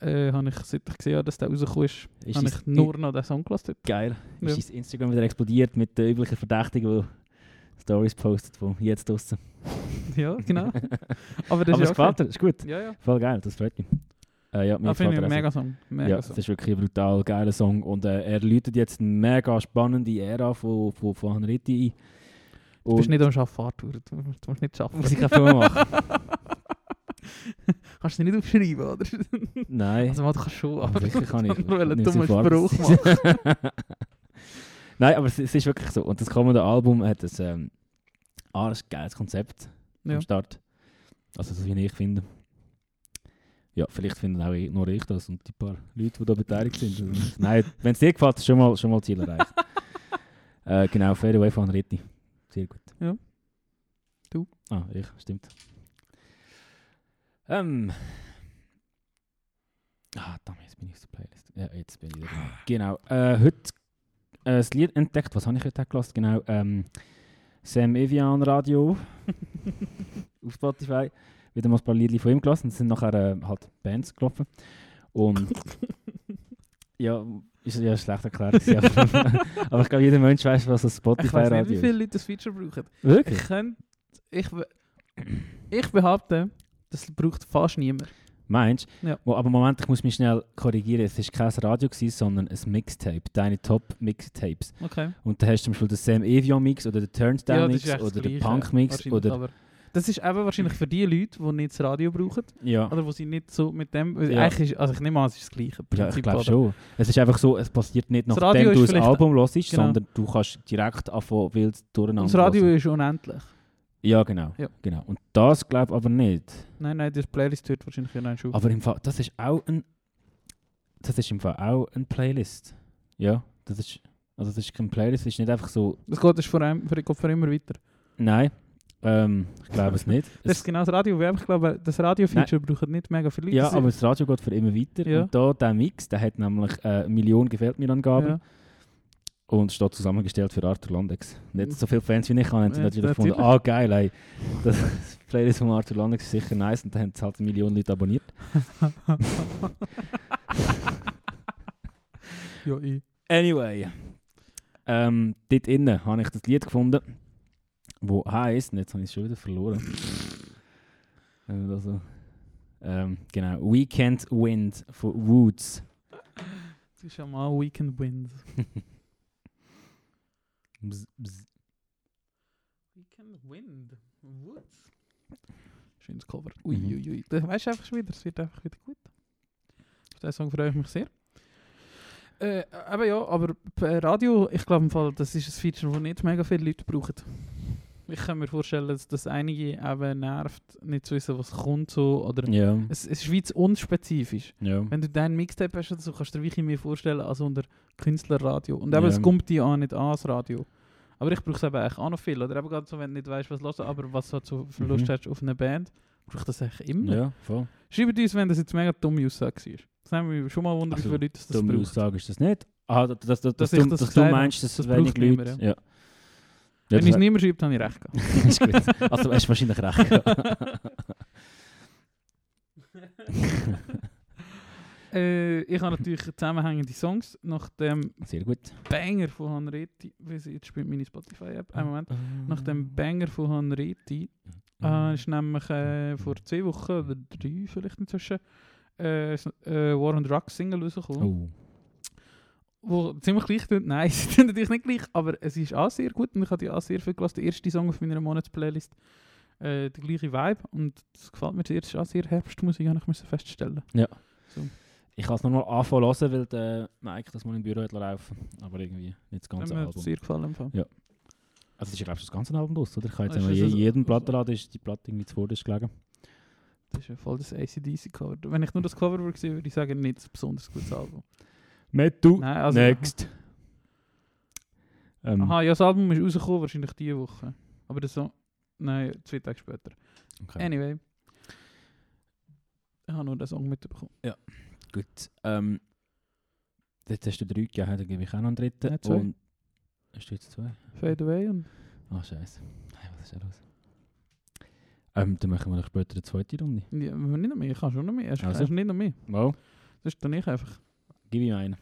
äh, habe ich, seit ich gesehen habe, dass der rausgekommen ist, Ist habe ich nur noch den Song gelassen. Geil. Ja. Ist dein Instagram wieder explodiert mit den üblichen Verdächtigen, die Stories postet von jetzt draussen. Ja, genau. Aber das Aber ist es ja gefällt dir, ist gut. Ja, ja. Voll geil, das freut mich. Äh, ja, Das finde ich gefällt ein auch mega Song. Mega Ja, Song. das ist wirklich ein brutal geiler Song und äh, er läutet jetzt eine mega spannende Ära von, von, von Hanretti ein. Du bist nicht am Arbeiten, Arthur. Du musst, du musst nicht arbeiten. Was ich kann viel machen. Kannst du nicht aufschreiben, oder? Nein. Also, man kann schon, aber sicher kann ich. nur einen Nicht so dummen Spruch machen. Nein, aber es, es ist wirklich so. Und das kommende Album hat ein, ähm, ah, das geiles Konzept Ja. am Start. Also, so wie ich finde. Ja, vielleicht finden auch ich, nur ich das und die paar Leute, die da beteiligt sind. Nein, wenn es dir gefällt, schon mal, schon mal Ziel erreicht. äh, genau, Fade Away von Ritti. Sehr gut. Ja. Du? Ah, ich, stimmt. Ähm. Ah, damn, jetzt bin ich der Playlist. Ja, jetzt bin ich da. Genau. Äh, heute äh, das Lied entdeckt. Was habe ich heute gelassen? Genau. Ähm, Sam Evian Radio auf Spotify. Wieder mal ein paar Lieder von ihm gelassen. Es sind nachher äh, halt Bands gelaufen. Und ja, ist ja schlecht erklärt. aber, ich glaube, jeder Mensch weiß, was ein Ich Spotify weiß nicht, wie ist. viele Leute das Feature brauchen. Wirklich? Ich könnte... Ich, ich behaupte, das braucht fast niemand. Meinst Ja. Wo, aber Moment, ich muss mich schnell korrigieren. Es war kein Radio, gewesen, sondern ein Mixtape. Deine Top-Mixtapes. Okay. Und da hast du zum Beispiel den Sam Evian Mix oder den Turnstile Mix das oder den Punk Mix. Oder, das ist eben wahrscheinlich für die Leute, die nicht das Radio brauchen. ja. Oder wo sie nicht so mit dem... Ja. Eigentlich ist, also ich nehme an, es ist das Gleiche. ja, ich Prinzip, glaube schon. Es ist einfach so, es passiert nicht Das nachdem Radio du ein Album hörst, Genau. sondern du kannst direkt anfangen wild durcheinander Das Radio hören. ist unendlich. Ja, genau. Ja. genau. Und das glaube ich aber nicht. Nein, nein, das Playlist hört wahrscheinlich ja nein, schon. Aber im Fall, das ist auch ein... Das ist im Fall auch eine Playlist. Ja, das ist... Also das ist keine Playlist, das ist nicht einfach so... Das geht, das ist vor allem, für, geht für immer weiter. Nein, ähm, ich glaube es nicht. Das ist genau das Radio. weil Ich glaube, das Radio-Feature braucht nicht mega viele Leute. Ja, aber das Radio geht für immer weiter. Ja. Und da, der Mix, der hat nämlich äh, eine Million gefällt mir Angaben Ja. und steht zusammengestellt für Arthur Landex. Nicht so viele Fans wie ich habe, haben sie Ja, natürlich gefunden, ah geil, ey, das Playlist von Arthur Landex ist sicher nice und dann haben es halt eine Million Leute abonniert. ja, ich. Anyway, ähm, dort innen habe ich das Lied gefunden, wo heisst, und jetzt habe ich es schon wieder verloren. Wenn wir da so, ähm, genau, Weekend Wind von Woods. Das ist ja mal Weekend Winds. Bzz, bzz. Weekend Wind. Woods. Schönes Cover. Uiuiui. Ui. Das weißt du einfach schon wieder, es wird einfach wieder gut. Auf diesen Song freue ich mich sehr. Äh, aber ja, aber bei Radio, ich glaube im Fall, das ist ein Feature, das nicht mega viele Leute brauchen. Ich kann mir vorstellen, dass das einige eben nervt, nicht zu wissen, was kommt so, oder Ja, es, es ist wie zu unspezifisch. ja. Wenn du deinen Mixtape hast, so, kannst du dir wirklich mehr vorstellen als unter Künstlerradio. Und eben, Ja. es kommt dir auch nicht an, das Radio. Aber ich brauche es eben auch noch viel. Oder eben gerade so, wenn du nicht weißt, was los ist, aber was du so für Lust Mhm. hast auf eine Band, brauche ich das eigentlich immer. Ja, voll. Schreibt uns, wenn das jetzt mega dumme Aussage war. Das haben wir schon mal wundert, Also, wie viele Leute das Dumme braucht. Aussage ist das nicht. Ah, dass, dass, dass, Dass du, das dass du meinst, dass das wenig braucht niemand, Leute... Ja. Ja, Wenn das es niemand schreibt, habe ich recht gehabt. Also hast du wahrscheinlich recht. gehabt. äh, ich habe natürlich zusammenhängende Songs nach dem Sehr gut. Banger von Hanreti. Jetzt spielt meine Spotify-App. Einen Moment. Nach dem Banger von Hanreti äh, ist nämlich äh, vor zwei Wochen oder drei vielleicht inzwischen äh, äh, War on Drugs Single rausgekommen. Oh. Wo ziemlich gleich tut. Nein, sie tun natürlich nicht gleich, aber es ist auch sehr gut und ich habe die auch sehr viel gelassen. Der erste Song auf meiner Monatsplaylist. Äh, der gleiche Vibe und das gefällt mir sehr. Es ist auch sehr Herbstmusik, habe ich müssen feststellen. Ich kann es nochmal anfangen hören, weil der Mike das mal im Büro hat laufen Aber irgendwie nicht das ganze mir Album. sehr gefallen. Im Fall. Also es ist ja glaube ich das ganze Album los, oder? Ich habe jetzt Ah, einmal das je, so- jedem so- Plattenladen ist die Platte irgendwie zuvor gelegen. Das ist ja voll das ACDC-Cover. Wenn ich nur das Cover würde sehen, würde ich sagen, nicht ein besonders gutes Album. Metu. Nein, also- Next. Ähm, Aha, ja, das Album ist rausgekommen, wahrscheinlich diese Woche. Aber das so. Nein, zwei Tage später. okay. Anyway. Ich habe nur den Song mitbekommen. Gut. Ähm, jetzt hast du drei gegeben, dann gebe ich auch noch einen dritten. Ja, zwei. Und hast du jetzt zwei? Fade Away und. Ah, scheiße. Hey, was ist da los? Ähm, dann machen wir noch später eine zweite Runde. Ja, nicht noch mehr, ich kann schon noch mehr. Hast Also. also. nicht noch mehr. Wow. Das ist dann ich einfach. Gib ihm einen.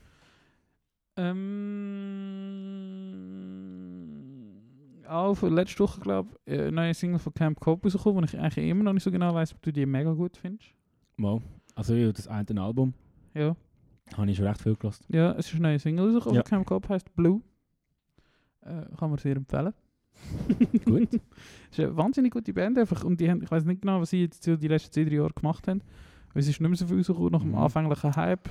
Ähm. Auch für letzte Woche, glaube ich, eine neue Single von Camp Cope rausgekommen, wo ich eigentlich immer noch nicht so genau weiß, ob du die mega gut findest. Mal. Also ja, das eine Album Ja. habe ich schon recht viel gelassen. Ja, es ist eine neue Single rausgekommen Ja. von Camp Cope, heißt Blue. Äh, kann man sehr empfehlen. Gut. Es ist eine wahnsinnig gute Band einfach und die haben, ich weiß nicht genau, was sie jetzt die letzten zwei, drei Jahre gemacht haben. Es ist nicht mehr so viel rausgekommen nach dem Mhm. anfänglichen Hype.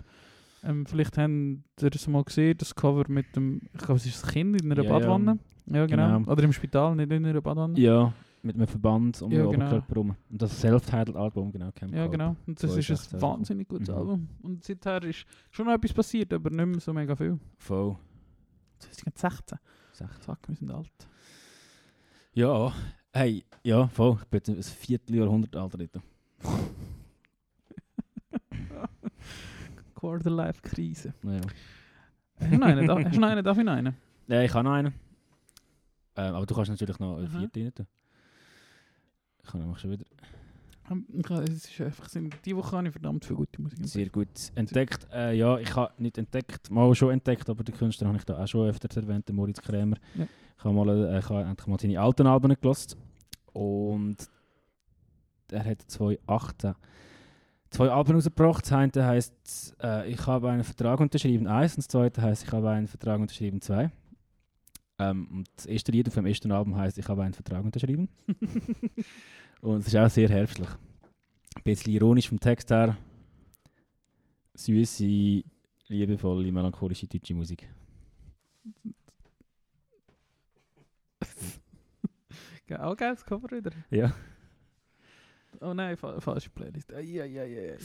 Ähm, vielleicht haben ihr das mal gesehen, das Cover mit dem, ich glaube es ist das Kind in einer Ja, ja. Badwanne. Ja, genau. Genau. Oder im Spital, nicht in einer Badwanne. Ja, mit einem Verband um Ja, den genau. Oberkörper rum. Und das Self-Titled-Album, genau. Camp Ja, genau. Und das So ist ist ein wahnsinnig gutes Mhm. Album. Und seither ist schon noch etwas passiert, aber nicht mehr so mega viel. Voll. 2016. Sech. Fuck, wir sind alt. Ja, hey, ja, voll. Ich bin jetzt ein Vierteljahrhundert alt. Alter. Quarter-Life-Krise. Naja. Hast du noch einen? Darf- Hast du noch einen? Darf ich noch einen? Ja, ich habe noch einen. Ähm, aber du kannst natürlich noch einen vierten rein tun. Ich kann nämlich schon wieder Ähm, Es ist einfach, diese Woche habe ich verdammt viel gute Musik entdeckt. sehr gut entdeckt. Äh, ja, ich habe nicht entdeckt, mal schon entdeckt, aber den Künstler habe ich da auch schon öfters erwähnt, den Moritz Krämer. Ja. Ich habe mal, äh, ich habe endlich mal seine alten Alben gelassen. Und er hat 2018 zwei Alben rausgebracht. Das eine heisst, äh, ich habe einen Vertrag unterschrieben, eins, und das zweite heisst, ich habe einen Vertrag unterschrieben, zwei. Ähm, und das erste Lied auf dem ersten Album heisst, ich habe einen Vertrag unterschrieben. und es ist auch sehr herbstlich. Ein bisschen ironisch vom Text her. Süße, liebevolle, melancholische deutsche Musik. Auch geiles Cover wieder. Ja. Oh nein, fa falsche Playlist. Ai, ai, ai, ai.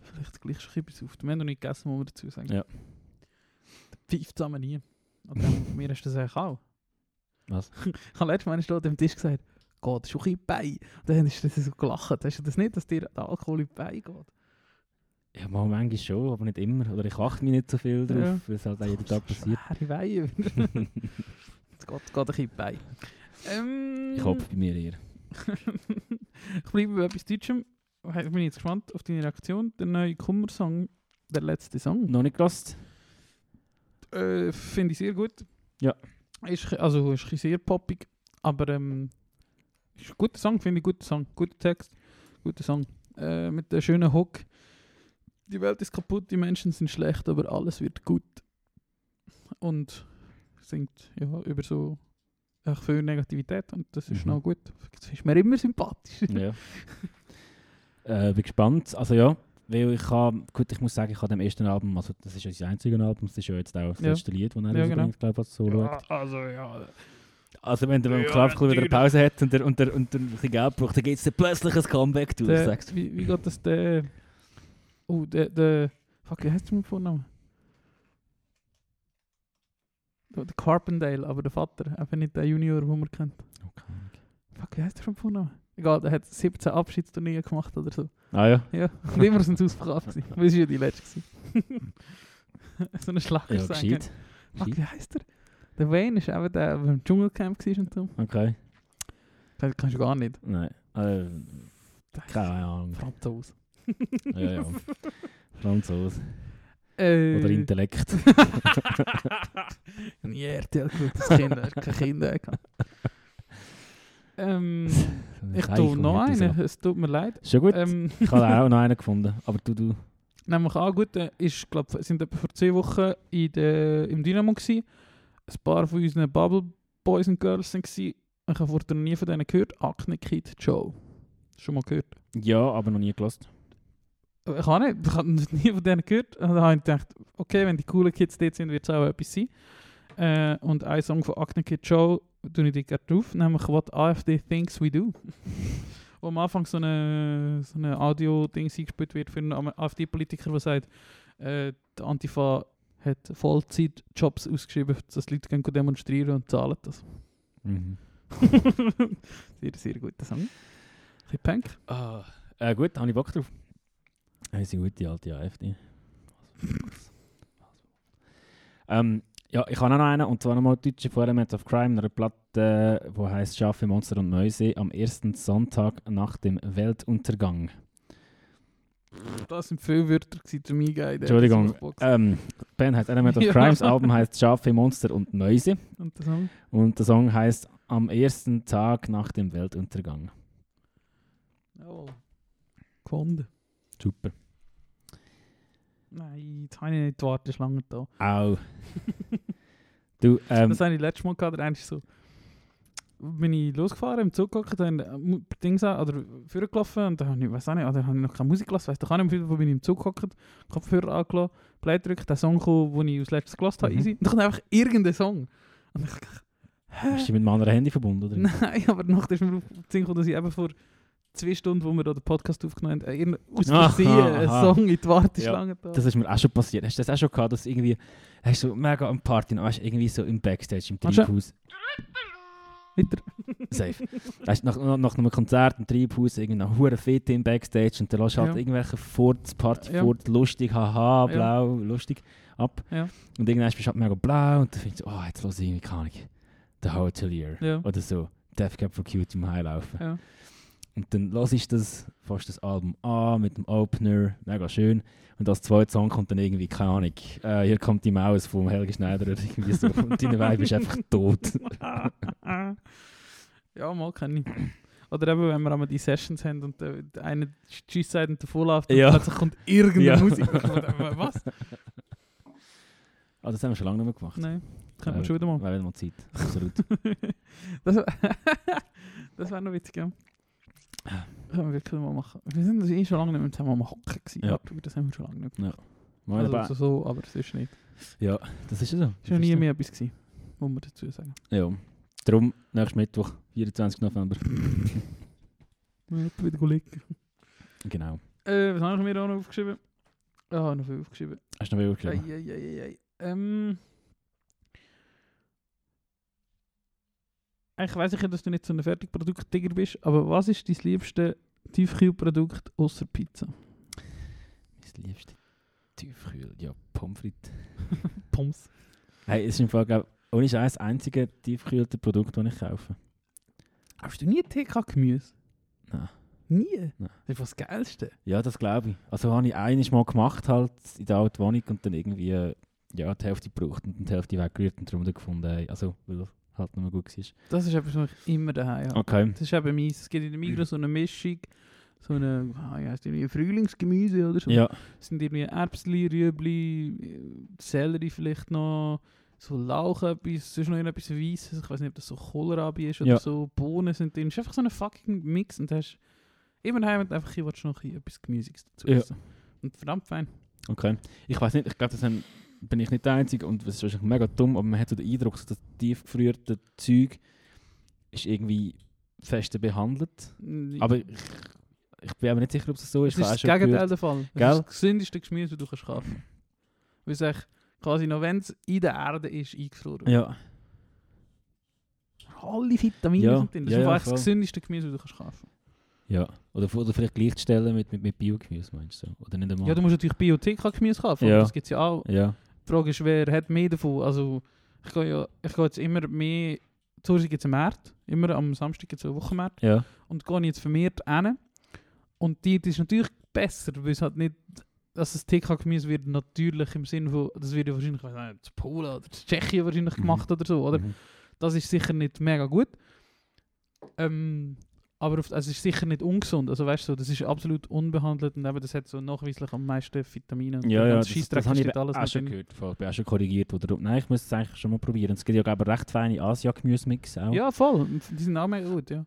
Vielleicht gleich schon etwas auf. Wir haben noch nicht gegessen, muss man dazu sagen. Ja. Pfeift zusammen nie. Und dann, mir hast du das eigentlich auch. Was? Ich habe letztes Mal steht am Tisch gesagt, geht schon ein bei. Und dann hast du das so gelacht. Hast du das nicht, dass dir der Alkohol in Beine geht? Ja, mal manchmal schon, aber nicht immer. Oder ich achte mich nicht so viel drauf, Ja. weil es halt auch jeden Tag passiert. Schwere Weihe. Es geht, geht ein Beine. Ähm, ich hoffe bei mir eher. Ich bleibe bei etwas Deutschem. Ich bin jetzt gespannt auf deine Reaktion. Der neue Kummersong, der letzte Song, Noch nicht gelost? äh, finde ich sehr gut. Ja. Ist, also ist sehr poppig, aber ähm, ist ein guter Song, finde ich guter Song. Guter Text, guter Song. Äh, mit der schönen Hook. Die Welt ist kaputt, die Menschen sind schlecht, aber alles wird gut. Und singt ja, über so echt viel Negativität und das ist Mhm. noch gut. Das ist mir immer sympathisch. ja. äh, bin gespannt. Also ja, weil ich habe, gut, ich muss sagen, ich habe dem ersten Album, also das ist ja sein einziges Album, das ist ja jetzt auch das Ja. letzte Lied, das er Ja, rausbringt, glaube ich, was so schaut. Ja, also ja. Also wenn der Ja, Klappklo wieder eine. Pause hat und der, und der, und der ein bisschen Geld braucht, dann geht es plötzlich ein Comeback durch, Der, sagst du. wie, wie geht das der... Oh, der... der fuck, wie heißt der mit Vornamen? Der Carpendale, aber der Vater, einfach nicht der Junior, den man kennt. Okay. Fuck, wie heißt der vom Vornamen? Egal, der hat 17 Abschiedsturniere gemacht oder so. Ah ja. Ja, und immer sind sie ausverkauft gewesen. Weil es war ja die letzte. so eine Schlacht. Ja, gescheit. Fuck, wie heißt der? Der Wayne ist eben der, der im Dschungelcamp war und so. Okay. Das kannst du gar nicht. Nein. Äh, keine Ahnung. Franzose. Ja, ja. Franzose. Äh, Oder Intellekt. Nie RTL geschaut, das Kind, er hat keine Kinder. Ähm, ich tue noch einen, es tut mir leid. Schon gut. Ähm, ich habe auch noch einen gefunden. Aber du, du. nämlich auch gut, äh, ist, glaub, sind etwa vor zwei Wochen in der, im Dynamo gewesen. Ein paar von unseren Bubble Boys und Girls gewesen. Ich habe vorher noch nie von denen gehört. Acne Kid Joe. Schon mal gehört? Ja, aber noch nie gelost. Ich habe nicht, ich habe nie von denen gehört. Und dann habe ich gedacht, okay, wenn die coolen Kids dort sind, wird es auch etwas sein. Äh, und ein Song von Acne Kid Joe tue ich dir gerne drauf, nämlich What AfD Thinks We Do. Wo am Anfang so eine, so eine Audio-Ding eingespielt wird für einen AfD-Politiker, der sagt, äh, die Antifa hat Vollzeitjobs ausgeschrieben, dass Leute gehen demonstrieren und zahlen das. Mhm. sehr, sehr guter Song. Ein bisschen Punk. Ah, äh, gut, habe ich Bock drauf. Sie gute alte AfD. ähm, ja, ich habe auch noch einen, und zwar nochmal deutsche von Element of Crime, eine Platte, die heisst Schafe, Monster und Mäuse, am ersten Sonntag nach dem Weltuntergang. Das sind viele Wörter gewesen, zu mir geil. Entschuldigung, ähm, Band heißt Element of Ja. Crime, das Album heißt Schafe, Monster und Mäuse Und der Song? und der Song heißt Am ersten Tag nach dem Weltuntergang. Oh. Gefunden. Super. Nein, jetzt habe ich nicht die Warteschlange da. Au. du, ähm, das habe ich letztes Mal gehabt, der ist so... Bin ich losgefahren, im Zug gehockt, dann äh, Dings an- oder vorgelaufen und dann habe ich, weiß auch nicht, oder habe ich noch keine Musik gelassen, weiss doch auch nicht, Fall bin ich im Zug gehockt, Kopfhörer angelassen, Play gedrückt, den Song gekommen, den ich als letztes gelassen habe, Mhm. easy. Und dann einfach irgendein Song. Und ich dachte, bist du mit einem anderen Handy verbunden, oder? Nein, aber noch ist mir auf den Sinn gekommen, dass ich eben vor zwei Stunden, wo wir da den Podcast aufgenommen haben, äh, aus Versehen einen. Song in die Warteschlange da. Das ist mir auch schon passiert. Hast du das auch schon gehabt, dass irgendwie, hast du mega am Party, du, irgendwie so im Backstage, im Hast? Treibhaus, Weiter. safe. weißt, du, nach, nach, nach einem Konzert im Treibhaus, irgendwie noch hure Fete im Backstage und dann lässt halt Ja. irgendwelche Furz, Party Ja. Furz, lustig, haha, Ja. blau, lustig, ab. Ja. Und irgendwann bist du halt mega blau und dann findest du, oh, jetzt los ich irgendwie, keine Ahnung, The Hotelier Ja. oder so, Death Cab for Cutie im High laufen. Ja. Und dann lass ich das, fast das Album an mit dem Opener, mega schön. Und als zweiter Song kommt dann irgendwie, keine Ahnung, äh, hier kommt die Maus vom Helge Schneider oder irgendwie so. Und deine Vibe ist einfach tot. ja, mal kenne ich. Oder eben, wenn wir einmal die Sessions haben und der, der eine Tschüss sagt und läuft und Ja. plötzlich kommt irgendeine Ja. Musik. Meine, Was? Ah, das haben wir schon lange nicht mehr gemacht. Nein, können wir Äh, schon wieder mal. Wäre wieder mal Zeit. Absolut. das das wäre noch witzig, ja. Können wir wirklich mal machen. Wir sind eh schon lange nicht mehr zusammen am Hocken gewesen. Ja. aber Das haben wir schon lange nicht gemacht. Mal Also, also so, aber es ist nicht. Ja, das ist ja so. Es war noch nie mehr etwas gewesen, muss man dazu sagen. Ja. Darum, nächsten Mittwoch, 24. November. Ja, wieder Kollegen. genau. Äh, was habe ich mir auch noch aufgeschrieben? Ah, noch viel aufgeschrieben. Hast du noch wieder geschrieben? Eieieiei. Ähm. Ich weiß nicht, dass du nicht so ein Fertigprodukt-Digger bist, aber was ist dein liebste Tiefkühlprodukt außer Pizza? Mein liebste Tiefkühl. Ja, Pommes frites. Pommes. Hey, es ist im Fall, glaub, ohne Scheiß das einzige tiefkühlte Produkt, das ich kaufe. Hast du nie TK-Gemüse? Nein. Nie? Nein. Das ist was Geilste. Ja, das glaube ich. Also habe ich einiges mal gemacht halt in der alten Wohnung und dann irgendwie äh, ja, die Hälfte gebraucht und dann die Hälfte weggerührt und darum dann gefunden, also weil halt mehr gut war. Das ist etwas, was ich immer daheim habe. Okay. Das ist eben meins. Es gibt in der Migros so eine Mischung, so eine, ah, die, irgendwie Frühlingsgemüse oder so. Ja, Es sind irgendwie Erbsli, Rüebli, äh, Sellerie vielleicht noch, so Lauch etwas, sonst noch irgendetwas Weisses, ich weiß nicht, ob das so Kohlrabi ist oder Ja. so, Bohnen sind drin. Es ist einfach so ein fucking Mix und hast immer daheim einfach, hier willst du noch etwas Gemüsiges dazu Ja. essen. Und verdammt fein. okay. Ich weiß nicht, ich glaube, das haben, bin ich nicht der Einzige und das ist wahrscheinlich mega dumm, aber man hat so den Eindruck, so das tiefgefrierte Zeug ist irgendwie fester behandelt. Aber ich, ich bin aber nicht sicher, ob es so ist. das ist das Gegenteil der Fall. Das Gell? ist das gesündeste Gemüse, das du kannst kaufen. Weil es quasi noch, wenn es in der Erde ist, eingefroren. Ja. Alle Vitamine Ja, sind drin. Das ja, ist ja, das gesündeste Gemüse, das du kannst kaufen Ja. Oder, oder vielleicht gleichstellen mit, mit, mit Biogemüse, meinst du? Oder nicht einmal? Ja, du musst natürlich Biotheka-Gemüse kaufen, Ja. das gibt es ja auch. ja. Die Frage ist, wer hat mehr davon? Also, ich gehe ja, ich gehe jetzt immer mehr, Zürich gibt es einen Markt, immer am Samstag gibt es einen Wochenmarkt, Ja. und gehe jetzt vermehrt hin. Und die ist natürlich besser, weil es halt nicht, dass das TK-Gemüse wird natürlich im Sinne von, das wird ja wahrscheinlich, zu Polen oder zu Tschechien wahrscheinlich Mhm. gemacht oder so, oder? Mhm. Das ist sicher nicht mega gut. Ähm, aber auf, also es ist sicher nicht ungesund. Also weißt du, so, das ist absolut unbehandelt und eben, das hat so nachweislich am meisten Vitamine. Und Ja, das, Scheissdreck das habe ich alles auch schon gehört. Ich bin auch schon korrigiert worden. Nein, ich muss es eigentlich schon mal probieren. Es gibt ja, ich, recht feine Asia-Gemüse-Mix auch. Ja, voll. Und Die sind auch mega gut, ja. Ähm,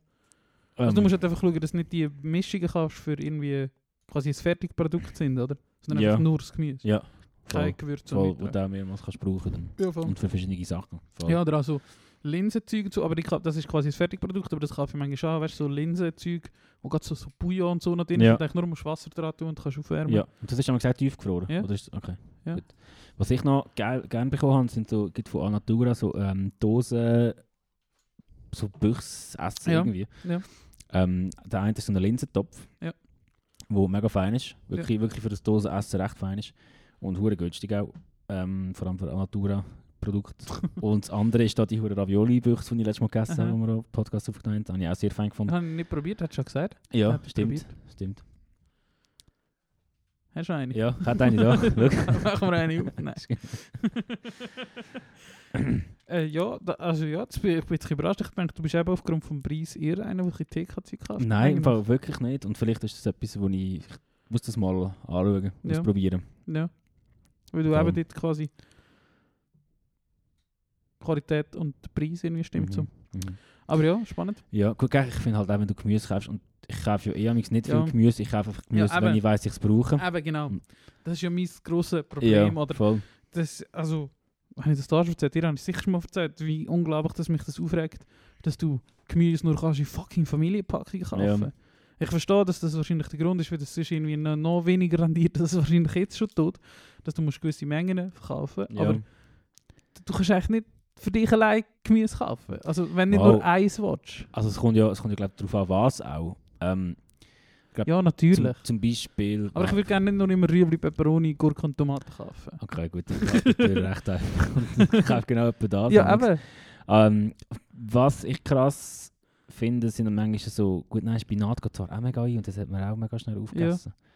Also du musst halt einfach schauen, dass nicht die Mischungen kaufst für irgendwie quasi ein Fertigprodukt sind, oder? Sondern Ja. einfach nur das Gemüse. Ja, Kein. Gewürz und wo du auch mehrmals kannst brauchen dann. ja, voll. Und für verschiedene Sachen. Voll. Ja, oder auch so Linsenzeug so, aber ich glaub, das ist quasi ein Fertigprodukt, aber das kaufe ich manchmal schon, weißt du, so Linsenzeug, wo gerade so, so Bouillon und so noch drin Ja. ist, und nur musst Wasser dran tun und kannst aufwärmen. Ja, und das ist einmal gesagt tiefgefroren? Ja. Oder ist, okay, Ja. gut. Was ich noch geil, gern bekommen habe, sind so, gibt von Anatura so ähm, Dosen, so Büchsessen Ja. irgendwie. Ja. Ähm, der eine ist so ein Linsentopf, Ja. wo mega fein ist. Wirklich, wirklich für das Dosenessen recht fein ist. Und hure günstig auch. Ähm, vor allem für Anatura. Produkt. und das andere ist da die hure Ravioli-Büchse, die ich letztes Mal gegessen habe, wo wir auch Podcast aufgenommen haben. Habe ich auch sehr fein gefunden. Habe ich nicht probiert, hast du schon gesagt? Ja, stimmt. probiert? Stimmt. Hast du eine? Ja, ich hatte eine da. Machen wir eine auf. Nein. äh, ja, da, also ja, bin, ich bin jetzt überrascht. Ich denke, du bist eben aufgrund vom Preis eher einer, der ein TK-Zeug kauft. Nein, im. Fall wirklich nicht. Und vielleicht ist das etwas, wo ich, ich muss das mal anschauen, Ja. ausprobieren. Ja. Weil du eben dort quasi Qualität und Preis irgendwie stimmt so. Mhm. Mhm. Aber ja, spannend. Ja, gut, ich finde halt auch, wenn du Gemüse kaufst, und ich kaufe ja eh nicht Ja. viel Gemüse, ich kaufe einfach Gemüse, eben. wenn ich weiss, ich es brauche. Eben genau. Mhm. Das ist ja mein grosses Problem. ja, Oder voll. das, also, wenn ich das da schon erzählt dir habe ich sicher schon mal erzählt, wie unglaublich dass mich das aufregt, dass du Gemüse nur kannst in fucking Familienpackungen kaufen. Ja. Ich verstehe, dass das wahrscheinlich der Grund ist, weil das ist irgendwie noch, noch weniger rendiert, dass es wahrscheinlich jetzt schon tut, dass du musst gewisse Mengen verkaufen Ja. Aber du kannst eigentlich nicht für dich allein Gemüse kaufen. Also wenn nicht Wow. nur eins willst. Also es kommt ja, es kommt ja glaube ich, darauf an, was auch. Ähm, Ja, natürlich. zum, zum Beispiel... Aber ich würde gerne nicht nur immer Rüebli, Peperoni, Gurke und Tomaten kaufen. Okay, gut, ich kaufe natürlich recht einfach. ich kaufe genau etwa das. ja, eben. Ähm, was ich krass finde, sind manchmal so, gut, nein, Spinat geht zwar auch mega ein und das hat man auch mega schnell aufgegessen. Ja,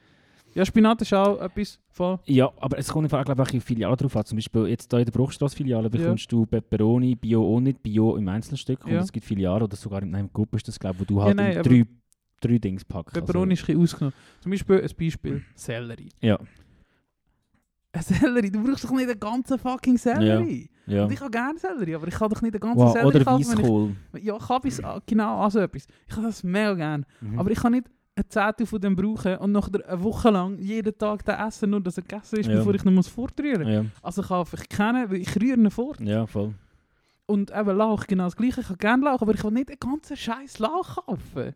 Spinat ist auch etwas voll. Ja, aber es kommt einfach, glaube ich, in Filialen drauf an. Zum Beispiel jetzt hier in der Bruchstrasse-Filiale bekommst du Pepperoni, Bio und nicht Bio im Einzelstück. Und Ja. es gibt Filialen oder sogar in einem Gruppe ist das, glaube ich, wo du halt nein, in aber- drei, drei Dings packst. Peperoni ist ein bisschen ausgenommen. Zum Beispiel ein Beispiel Sellerie. Ja, Ein Sellerie, du brauchst doch nicht den ganzen fucking Sellerie. ja. Und ich habe gerne Sellerie, aber ich kann doch nicht den ganzen Wow, Sellerie oder Weißkohl. Ja, ich habe es ah, genau also etwas. Ich habe das mega gerne. Mhm. Aber ich kann nicht Zehntel von dem brauchen und nachher eine Woche lang jeden Tag den essen, nur dass er gegessen ist, Ja. bevor ich ihn muss fortrühren muss. ja, Also ich keinen, weil ich rühre ihn fort. ja, voll. Und eben Lauch, genau das gleiche. Ich kann gerne Lauch, aber ich will nicht den ganzen scheiß Lauch kaufen.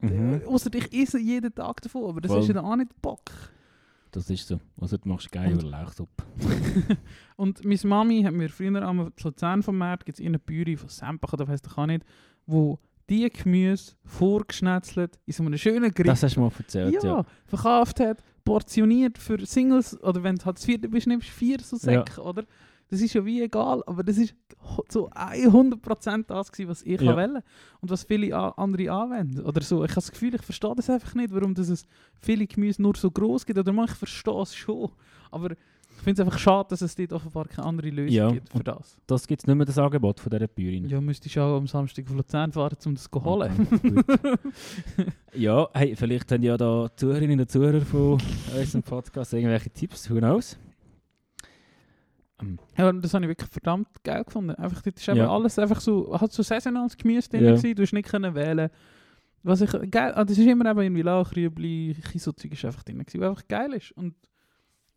Mhm. Äh, Ausser ich esse jeden Tag davon, aber das Voll. ist ja dann auch nicht Bock. Das ist so. Also du machst geil über Lauchsuppe. Und meine Mami hat mir früher am Luzern vom Markt, gibt es eine Büri von Sempach oder weiss ich auch nicht, wo die Gemüse vorgeschnetzelt in so einem schönen Gericht Das hast du mal erzählt, ja, ja. verkauft hat, portioniert für Singles, oder wenn du halt das vierte bist, nimmst du vier so Säcke, oder? Das ist ja wie egal, aber das ist so 100% das gewesen, was ich Ja. wollte und was viele andere anwenden. Oder so. Ich habe das Gefühl, ich verstehe das einfach nicht, warum das es viele Gemüse nur so groß gibt. Oder manchmal, ich verstehe es schon, aber finde es einfach schade, dass es dort offenbar keine andere Lösung Ja, gibt für das. Das gibt es nicht mehr, das Angebot von dieser Bäuerin. Ja, müsstest du auch am Samstag auf Luzern fahren, um das zu holen. Okay, ja, hey, vielleicht haben ja da Zuhörerinnen und Zuhörer von unserem Podcast irgendwelche Tipps, who knows? Ähm, Ja, das habe ich wirklich verdammt geil gefunden. Einfach, dort ist Ja. alles einfach so, hat so saisonales Gemüse drin Ja. gewesen, du hast nicht können wählen. Was ich geil, ah, das ist immer eben irgendwie Lauch, Rüebli, Kisozeug ist einfach drin gewesen, was einfach geil ist. Und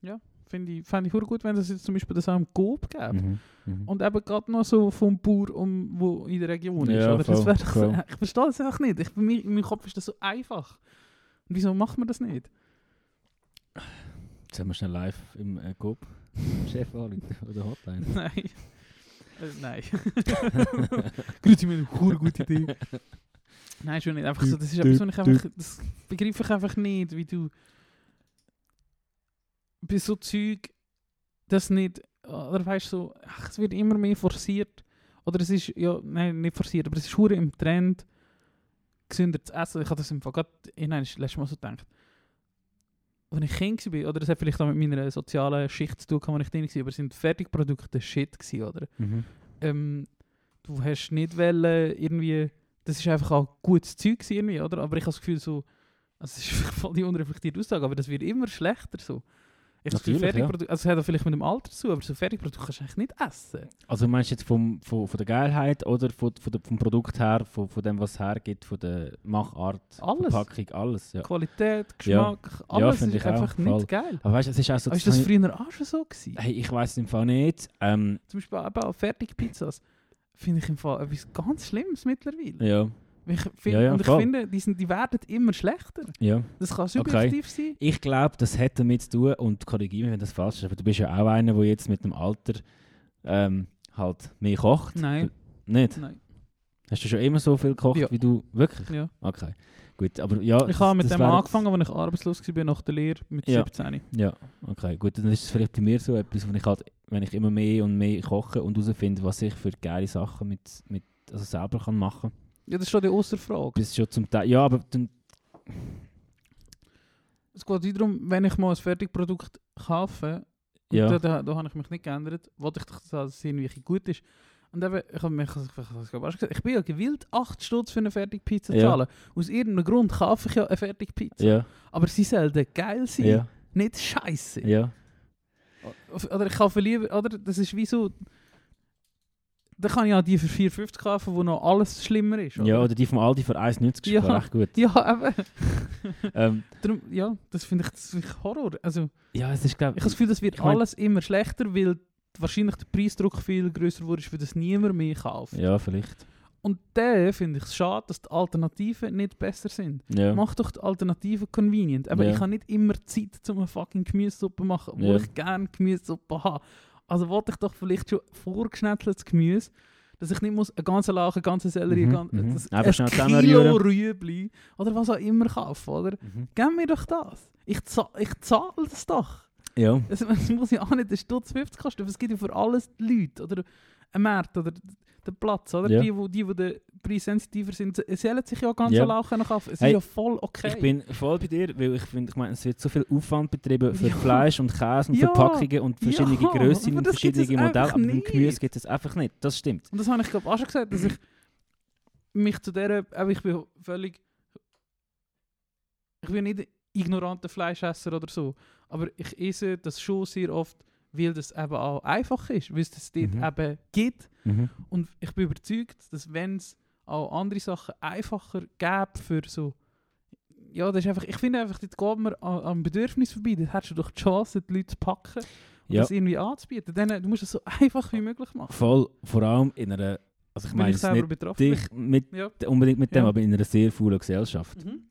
ja, finde ich, fände ich gut, wenn das jetzt zum Beispiel das auch im Coop gäbe. mhm, mhm. Und eben gerade noch so vom Bauer, um, wo in der Region ist. Ja, oder? Das voll, voll. ich verstehe das einfach nicht. Ich, bei mir, in meinem Kopf ist das so einfach. Und wieso macht man das nicht? Jetzt haben wir schnell live im äh, Coop. Chef anrufen oder Hotline. Nein. Äh, nein. Grüezi mir, eine gute Idee. Nein, schon nicht. Einfach so, das ist etwas, was ich einfach, das begreife ich einfach nicht, wie du bei so Zeug das nicht, oder weißt du, so, ach, es wird immer mehr forciert. Oder es ist, ja, nein, nicht forciert, aber es ist hure im Trend, gesünder zu essen. Ich habe das im Fall gerade, in letztes Mal so gedacht. Als ich Kind war, oder das hat vielleicht auch mit meiner sozialen Schicht zu tun, gehabt, als ich drin war, aber es sind Fertigprodukte Shit gewesen, oder? Mhm. ähm, du hast nicht wollen, irgendwie, das ist einfach auch gutes Zeug gewesen irgendwie, oder? Aber ich habe das Gefühl so, also es ist voll die unreflektierte Aussage, aber das wird immer schlechter so. Ich Natürlich, ja. Fertigprodukte, also es hat vielleicht mit dem Alter zu, aber so Fertigprodukte kannst du eigentlich nicht essen. Also meinst du jetzt vom, von, von der Geilheit oder von, von der, vom Produkt her, von, von dem, was es hergibt, von der Machart, Alles. Verpackung, alles? Ja. Qualität, Geschmack, Ja, alles finde ist ich einfach voll. nicht geil. Aber weißt du, es ist auch so... Aber ist das früher auch schon so gewesen? hey, ich weiß im Fall nicht. Ähm, Zum Beispiel eben auch Fertigpizzas finde ich im Fall etwas ganz Schlimmes mittlerweile. ja, Ich find, Ja, ja, und ich voll. finde, die, sind, die werden immer schlechter. ja. Das kann subjektiv sein. Ich glaube, das hat damit zu tun, und korrigiere mich, wenn das falsch ist, aber du bist ja auch einer, der jetzt mit dem Alter ähm, halt mehr kocht. Nein. Nicht? Nein. Hast du schon immer so viel gekocht, Ja. wie du... Wirklich? Ja. Okay. Gut, aber ja... Ich habe mit dem angefangen, als ich arbeitslos war nach der Lehre mit Ja. 17. Ja, okay. Gut, dann ist es vielleicht bei mir so etwas, wo ich halt, wenn ich immer mehr und mehr koche und herausfinde, was ich für geile Sachen mit, mit also selber kann machen Ja, das ist schon die außer Frage. Bis schon zum Teil... Ja, aber dann... Es geht nicht darum, wenn ich mal ein Fertigprodukt kaufe, Ja. da, da, da habe ich mich nicht geändert, wollte ich doch, dass es irgendwie gut ist. Und eben, ich habe mich, ich, ich, ich, habe gesagt, ich bin ja gewillt, 8 Stutz für eine Fertigpizza zu Ja. zahlen. Aus irgendeinem Grund kaufe ich ja eine Fertigpizza. Ja, Aber sie sollen geil sein, ja, nicht scheiße. ja. Oder ich kaufe lieber, oder das ist wie so, da kann ich auch die für 4,50 kaufen, wo noch alles schlimmer ist. Ja, oder die vom Aldi für 1,90 Ja. ist ja. recht gut. Ja, eben. Ähm, Darum, ja, das finde ich, das find ich Horror. Also, ja, es ist, glaube ich habe das Gefühl, das wird Ich mein- alles immer schlechter, weil wahrscheinlich der Preisdruck viel größer wurde, für das niemand mehr kauft. Ja, vielleicht. Und dann finde ich es schade, dass die Alternativen nicht besser sind. Ja. Mach doch die Alternativen convenient. Aber Ja. ich habe nicht immer Zeit, um eine fucking Gemüsesuppe zu machen, wo Ja. ich gerne Gemüsesuppe habe. Also wollte ich doch vielleicht schon vorgeschnetzeltes Gemüse, dass ich nicht muss eine ganze Lauch, eine ganze Sellerie, Mhm, ein, mhm. das, Einfach ein Kilo. Rüebli oder was auch immer kaufen, oder? Mhm. Gib mir doch das. Ich, zahl, ich zahle das doch. Ja. Es, muss ja auch nicht ein Stutz 50 kosten, aber es gibt ja für alles Leute oder Markt oder den Platz, oder? Ja. Die, wo, die, wo der preissensitiver sind, sollen sich ja ganz Ja. ja. Lauch kaufen. Es Hey, ist ja voll okay. Ich bin voll bei dir, weil ich finde, ich meine, es wird so viel Aufwand betrieben für Ja. Fleisch und Käse und Ja. Verpackungen und verschiedene Ja, Grössen und verschiedene Modelle, aber nicht. Gemüse gibt es einfach nicht. Das stimmt. Und das habe ich glaube auch schon gesagt, dass ich mich zu der, aber ich bin völlig, ich bin nicht ignoranter Fleischesser oder so, aber ich esse das schon sehr oft, weil das eben auch einfach ist, weil es das dort Mhm. eben gibt. Mhm. Und ich bin überzeugt, dass wenn es auch andere Sachen einfacher gäbe für so. Ja, das ist einfach, ich finde einfach, dort geht man an- am Bedürfnis vorbei. Dort hast du doch die Chance, die Leute zu packen und Ja. das irgendwie anzubieten. Dann, du musst es so einfach wie möglich machen. Voll, vor allem in einer, also ich meine ich nicht betroffen. dich mit, Ja. unbedingt mit dem, Ja. aber in einer sehr faulen Gesellschaft. Mhm.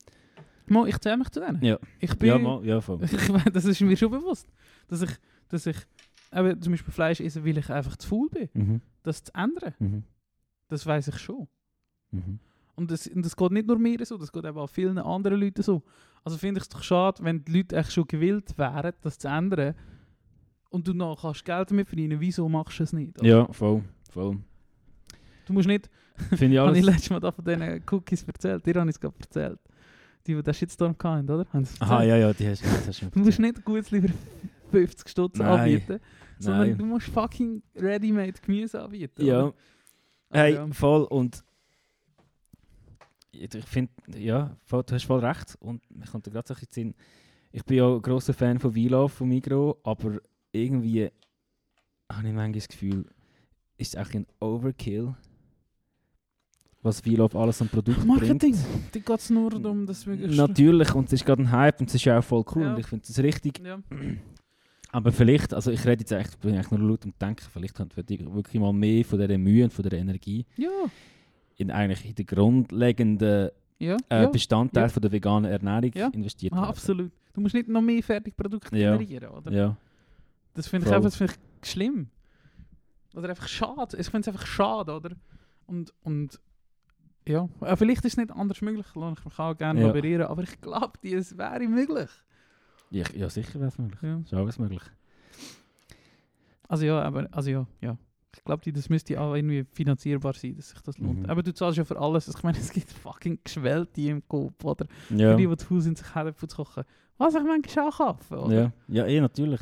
Mo, ich zähle mich zu denen. Ja. Ich bin, Ja, mal, ja, voll. ich das ist mir schon bewusst, dass ich, dass ich eben, zum Beispiel Fleisch esse, weil ich einfach zu faul bin. Mhm. Das zu ändern, Mhm. das weiß ich schon. Mhm. Und das, und das geht nicht nur mir so, das geht eben auch vielen anderen Leuten so. Also finde ich es doch schade, wenn die Leute echt schon gewillt wären, das zu ändern und du noch kannst Geld damit verdienen, wieso machst du es nicht? oder? Ja, voll, voll. Du musst nicht, Finde ich habe ich alles... letztes Mal da von diesen Cookies erzählt, dir habe ich es gerade erzählt. Die, die den Shitstorm hatten, oder? Aha, ja, ja, die hast, das hast du Du musst nicht gut lieber 50 Stutz Nein. anbieten, sondern Nein. du musst fucking ready-made Gemüse anbieten. Ja, oder? hey, ja. voll und ich finde, ja, voll, du hast voll recht und kommt da gerade so ein bisschen ich bin ja ein grosser Fan von Vilo, von Migro, aber irgendwie habe ich manchmal das Gefühl, ist es eigentlich ein Overkill, was Vilo alles an Produkten Marketing, bringt. da geht es nur darum, dass wir... Natürlich, und es ist gerade ein Hype und es ist ja auch voll cool Ja. und ich finde es richtig, Ja. Aber vielleicht, also ich rede jetzt echt, bin eigentlich nur laut am Denken, vielleicht könnte wir wirklich mal mehr von dieser Mühe und von dieser Energie Ja, in eigentlich in den grundlegenden ja, äh, ja. Bestandteil von der veganen Ernährung investiert Ah, werden. absolut. Du musst nicht noch mehr Fertigprodukte generieren, oder? Ja. Das finde ich einfach das find ich schlimm. Oder einfach schade. Ich finde es einfach schade, oder? Und, und ja, äh, vielleicht ist es nicht anders möglich. Lass Ich mich auch gerne Ja. laborieren, aber ich glaube, es wäre möglich. Ja, ja sicher wäre es möglich. Ja. Ist alles möglich. Also ja, aber also ja, ja. Ich glaube, das müsste auch irgendwie finanzierbar sein, dass sich das lohnt. Mhm. Aber du zahlst ja für alles. Ich meine, es gibt fucking Geschwellte im Kopf, oder? Ja. Für die, die zu Hause sind, sich Herdöpfel zu kochen. Was ich manchmal auch kaufen, oder? Ja, ja eh, natürlich.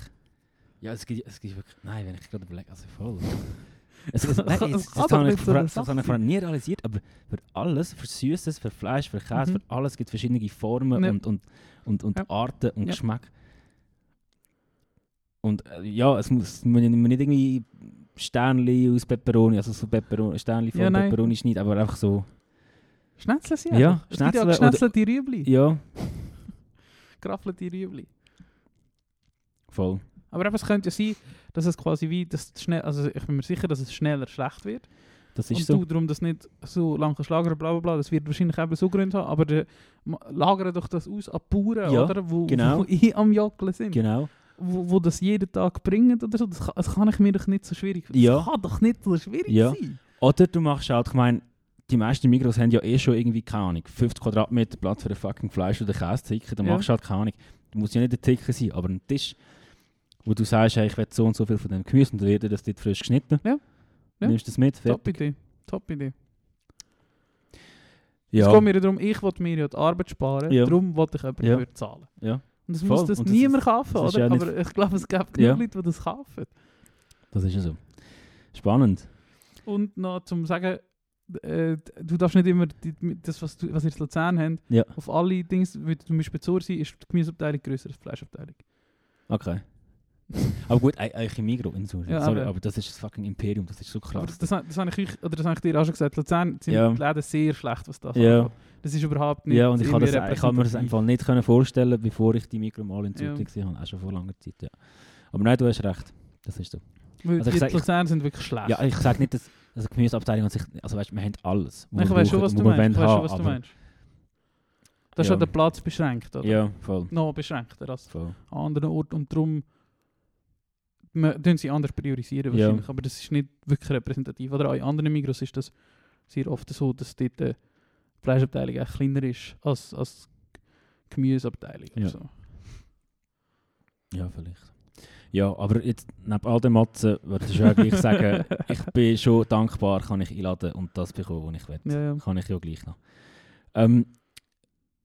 Ja, es gibt, es gibt wirklich... Nein, wenn ich gerade überlege, also voll. Es, es, nein, es das habe ich, so das habe ich vorher nie realisiert, aber für alles, für Süßes, für Fleisch, für Käse, Mhm. für alles gibt es verschiedene Formen Ja. und, und, und, und Ja. Arten und Ja. Geschmack. Und äh, ja, es muss muss nicht irgendwie Sternli aus Peperoni, also so Peperoni, Sternli von Ja. Peperoni schneiden, aber einfach so, Schnetzle sind Ja, Schnetzle oder- geschnetzelte Rüebli. ja, Geraffelte Rüebli. voll. Aber eben, es könnte ja sein, dass es quasi wie, dass schnell, also ich bin mir sicher, dass es schneller schlecht wird. Das ist und so. du darum das nicht so lange kannst lagern, bla bla bla, das wird wahrscheinlich eben so Gründe haben, aber ma- lagere doch das aus an Bauern, Ja, oder? Wo, genau. wo eh am Jockeln sind. Genau. Wo, wo das jeden Tag bringen oder so. Das kann, das kann ich mir doch nicht so schwierig Das Ja. kann doch nicht so schwierig Ja. sein. Oder du machst halt, ich meine, die meisten Migros haben ja eh schon irgendwie, keine Ahnung, 50 Quadratmeter Platz für ein fucking Fleisch oder Käse-Ticken. Dann Ja. machst du halt keine Ahnung. Du musst ja nicht ein Ticken sein, aber ein Tisch, wo du sagst, hey, ich will so und so viel von dem Gemüse und dann wird das dort frisch geschnitten. Ja. Ja. Nimmst das mit, Top fertig. Idee. Top Idee. Ja. Es geht mir darum, ich will mir ja die Arbeit sparen, Ja. darum will ich jemanden Ja. dafür zahlen. Ja. Und das Voll. muss das Und niemand ist- kaufen, oder? ja Aber ich glaube, es gibt genug. Leute, die das kaufen. Das ist ja so. Spannend. Und noch zum sagen, äh, du darfst nicht immer die, das, was, du, was ihr in Luzern habt, auf alle Dinge, wie zum Beispiel Zur sein, ist die Gemüseabteilung grösser als die Fleischabteilung. Okay. aber gut, ei- eigentlich im Sur. Ja, Sorry, aber- aber das ist das fucking Imperium, das ist so Aber krass. das, das, das habe ich, euch- oder das habe ich dir auch schon gesagt, Luzern sind Ja. die Läden sehr schlecht, was das Ja. angeht. Das ist überhaupt nicht ja, und ich kann, das, irgendwie ich kann mir das einfach nicht können vorstellen, bevor ich die Migros mal in Ja. Zürich gesehen habe. Auch schon vor langer Zeit, ja. Aber nein, du hast recht. Das ist so. Weil Also die sag- Luzern sind wirklich schlecht. Ja, ich sage nicht, dass also die Gemüseabteilung an sich, also weißt, wir haben alles. ich weiß schon, was du meinst. Ich weiß schon, was du meinst. Das ist Ja. ja der Platz beschränkt, oder? Ja, voll. Noch beschränkter als voll. an anderen Orten. Und darum ma- tun sie anders priorisieren Ja. wahrscheinlich. Aber das ist nicht wirklich repräsentativ. Oder auch in anderen Migros ist das sehr oft so, dass dort die Fleischabteilung echt kleiner ist als, als Gemüseabteilung. Ja. So. Ja, vielleicht. Ja, aber jetzt, neben all den Matzen, würde ich schon gleich sagen, ich bin schon dankbar, kann ich einladen und das bekommen, was ich will. Ja, ja. Kann ich ja gleich noch. Ähm,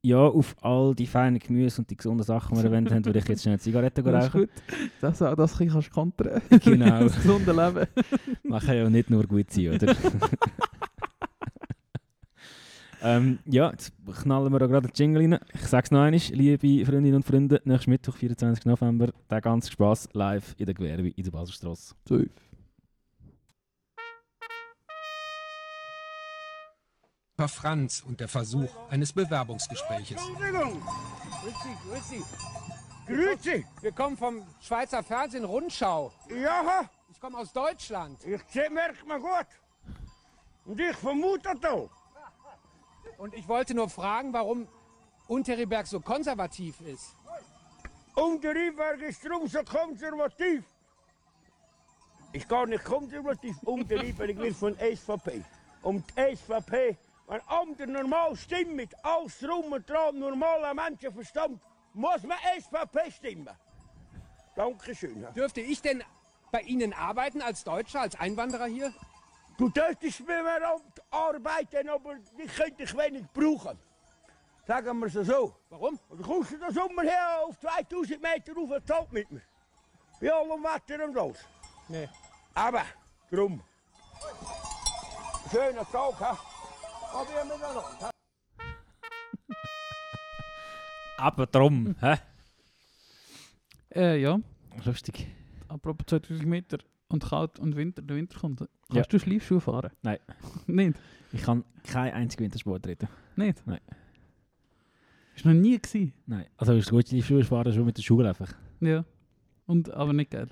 ja, auf all die feinen Gemüse und die gesunden Sachen, die wir erwähnt haben, würde ich jetzt schnell eine Zigarette Das ist rauchen. gut. Das, auch das kannst du kontern. Genau. das gesunde Leben. Man kann ja nicht nur gut sein, oder? ähm, ja, jetzt knallen wir da gerade den Jingle rein. Ich sag's noch einmal, liebe Freundinnen und Freunde, nächsten Mittwoch, 24. November, der ganze Spaß live in der Gewerbe in der Baselstrasse. Safe. Herr Franz und der Versuch eines Bewerbungsgespräches. Entschuldigung. Grüezi, grüezi. Grüezi. Wir kommen vom Schweizer Fernsehen Rundschau. Ja, Ich komme aus Deutschland. ich sehe, merkt man gut. Und ich vermute da. Und ich wollte nur fragen, warum Unteriberg so konservativ ist. Unteriberg ist drum so konservativ. Ich gar nicht konservativ. Unteriberg wird von SVP. Und die SVP, wenn andere normal stimmen, mit alles drum und dran, normaler Menschenverstand, muss man SVP stimmen. Dankeschön. Dürfte ich denn bei Ihnen arbeiten als Deutscher, als Einwanderer hier? Du dürftest mit mir arbeiten, aber ich könnte dich wenig brauchen. Sagen wir es so. Warum? Dann kommst du den Sommer her auf 2000 Meter rauf und zahlt mit mir. Bei allem Wetter und alles. Nee. Aber, drum. Schöner Tag, ha? Aber drum, hä? Äh, ja. Lustig. Apropos 2000 Meter und kalt und Winter, der Winter kommt. Kannst Ja. du Schleifschuhe fahren? Nein. nicht? Ich kann keinen einzigen Wintersport reden. Nicht? Nein. Ist noch nie gewesen. Nein. Also ist gut, die Schuhe fahren schon mit der Schule einfach. Ja. Und, aber nicht geil.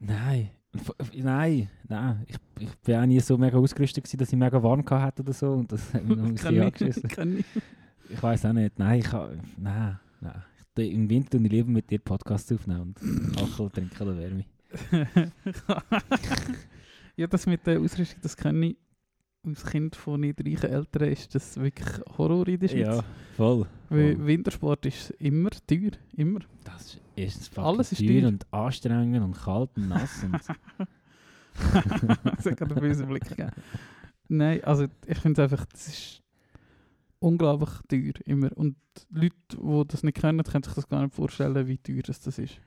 Nein. F- Nein, nein. Ich, ich bin auch nie so mega ausgerüstet gewesen, dass ich mega warm hatte oder so. Und das hat mich noch ein bisschen Kann angeschissen. ich. Kann weiß auch nicht. Nein, ich kann. Nein, nein. Ich, Im Winter und ich lieber mit dir Podcasts aufnehmen und Alkohol trinken oder Wärme. ja, das mit der Ausrüstung, das kenne ich als Kind von nicht reichen Eltern, ist das wirklich Horror in der Schweiz. Ja, voll. Weil voll. Wintersport ist immer teuer, immer. Das ist Alles ist teuer teuer. und anstrengend und kalt und nass. Und das hat gerade einen bösen Blick gegeben. Nein, also ich finde einfach, das ist unglaublich teuer, immer. Und Leute, die das nicht kennen, können sich das gar nicht vorstellen, wie teuer das ist.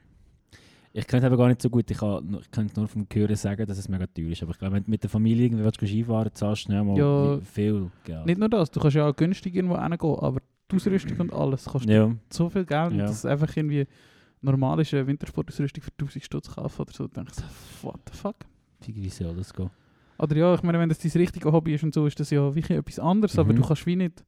Ich kenne es aber gar nicht so gut. Ich kann, nur- ich kann nur vom Hören sagen, dass es mega teuer ist. Aber ich glaube, wenn du mit der Familie irgendwie willst, Skifahren zahlst du schnell mal Ja. viel Geld. Nicht nur das, du kannst ja auch günstig irgendwo hingehen, aber die Ausrüstung und alles kostet ja, so viel Geld, Ja. dass es einfach irgendwie normal ist, eine Wintersportausrüstung für 1000 Stutz kaufen oder so. Dann ich so, what the fuck? wie soll das gehen? Oder ja, ich meine, wenn das dein richtige Hobby ist und so, ist das ja wirklich etwas anderes, aber Mhm. du kannst wie nicht,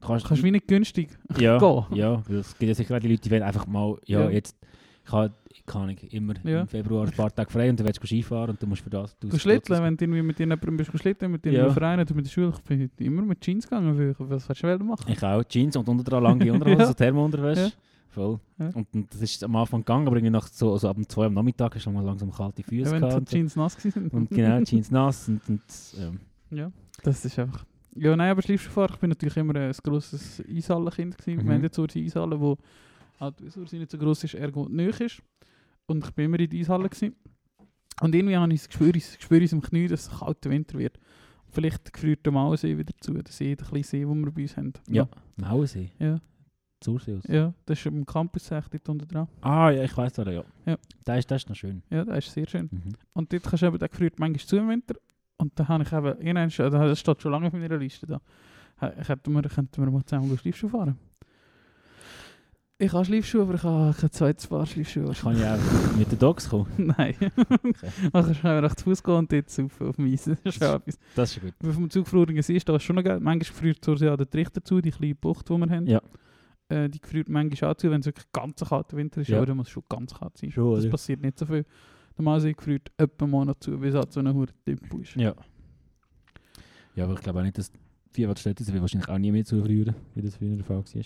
Du kannst, kannst wie nicht günstig ja, gehen. ja, es gibt ja sicher die Leute, die wollen einfach mal, ja, Ja. jetzt, ich habe keine Ahnung, immer Ja. im Februar ein paar Tage frei und dann willst du Skifahren und du musst für das... Du schlitteln, wenn du irgendwie mit jemandem bist schlitteln, mit Ja. deinem Verein oder mit der Schule, ich bin immer mit Jeans gegangen, weil ich- was willst du wollen machen? Ich auch, Jeans und unter dran lange Unterhose, Ja. so Thermounterwäsche. Ja. Voll. Ja. Und, und das ist am Anfang gegangen, aber irgendwie nach so, also ab dem 2 am Nachmittag hast du mal langsam kalte Füße Ja, wenn gehabt. die so. Jeans nass waren. Und genau, Jeans nass und, und ähm, Ja, das ist einfach... Ja, nein, aber Schleifschuhfahren, ich bin natürlich immer ein grosses Eishallenkind gewesen. Mhm. Wir haben jetzt unsere Eishalle, wo halt die Ursula nicht so gross ist, ergo nöch ist. Und ich bin immer in der Eishalle gewesen. Und irgendwie habe ich das Gespür, ich spüre es im Knie, dass es kalter Winter wird. Vielleicht gefriert der Mausee wieder zu, der See, der kleine See, den wir bei uns haben. ja, Mauensee, Ja, Zursee aus. ja das ist am Campus echt dort unten dran. Ah, ja, ich weiß da, ja. Ja. Das ist, das ist noch schön. Ja, das ist sehr schön. Mhm. Und dort kannst du eben, der gefriert manchmal zu im Winter. Und da habe ich eben, das steht schon lange auf meiner Liste da. Könnten wir, könnten wir mal zusammen Schleifschuh fahren? Ich habe Schleifschuhe, aber ich habe kein zweites Paar Schleifschuhe. Kann ich auch mit den Dogs kommen? Nein. Dann kannst du einfach zu Fuß gehen und dort saufen auf dem Eis. Das ist etwas. Das ist gut. Auf dem Zugfrorigen See ist das schon noch geil. Manchmal gefriert so ja, der Trichter zu, die kleine Bucht, die wir haben. Ja. Äh, die gefriert manchmal auch zu, wenn es wirklich ganz kalter Winter ist. Ja. Aber dann muss es schon ganz kalt sein. Schon, das oder? passiert nicht so viel. Der Mausee gefriert etwa mal noch zu, weil es halt so ein hoher Tempo ist. Ja. Ja, aber ich glaube auch nicht, dass die Städte wird wahrscheinlich auch nie mehr zufrieren, wie das früher der Fall war.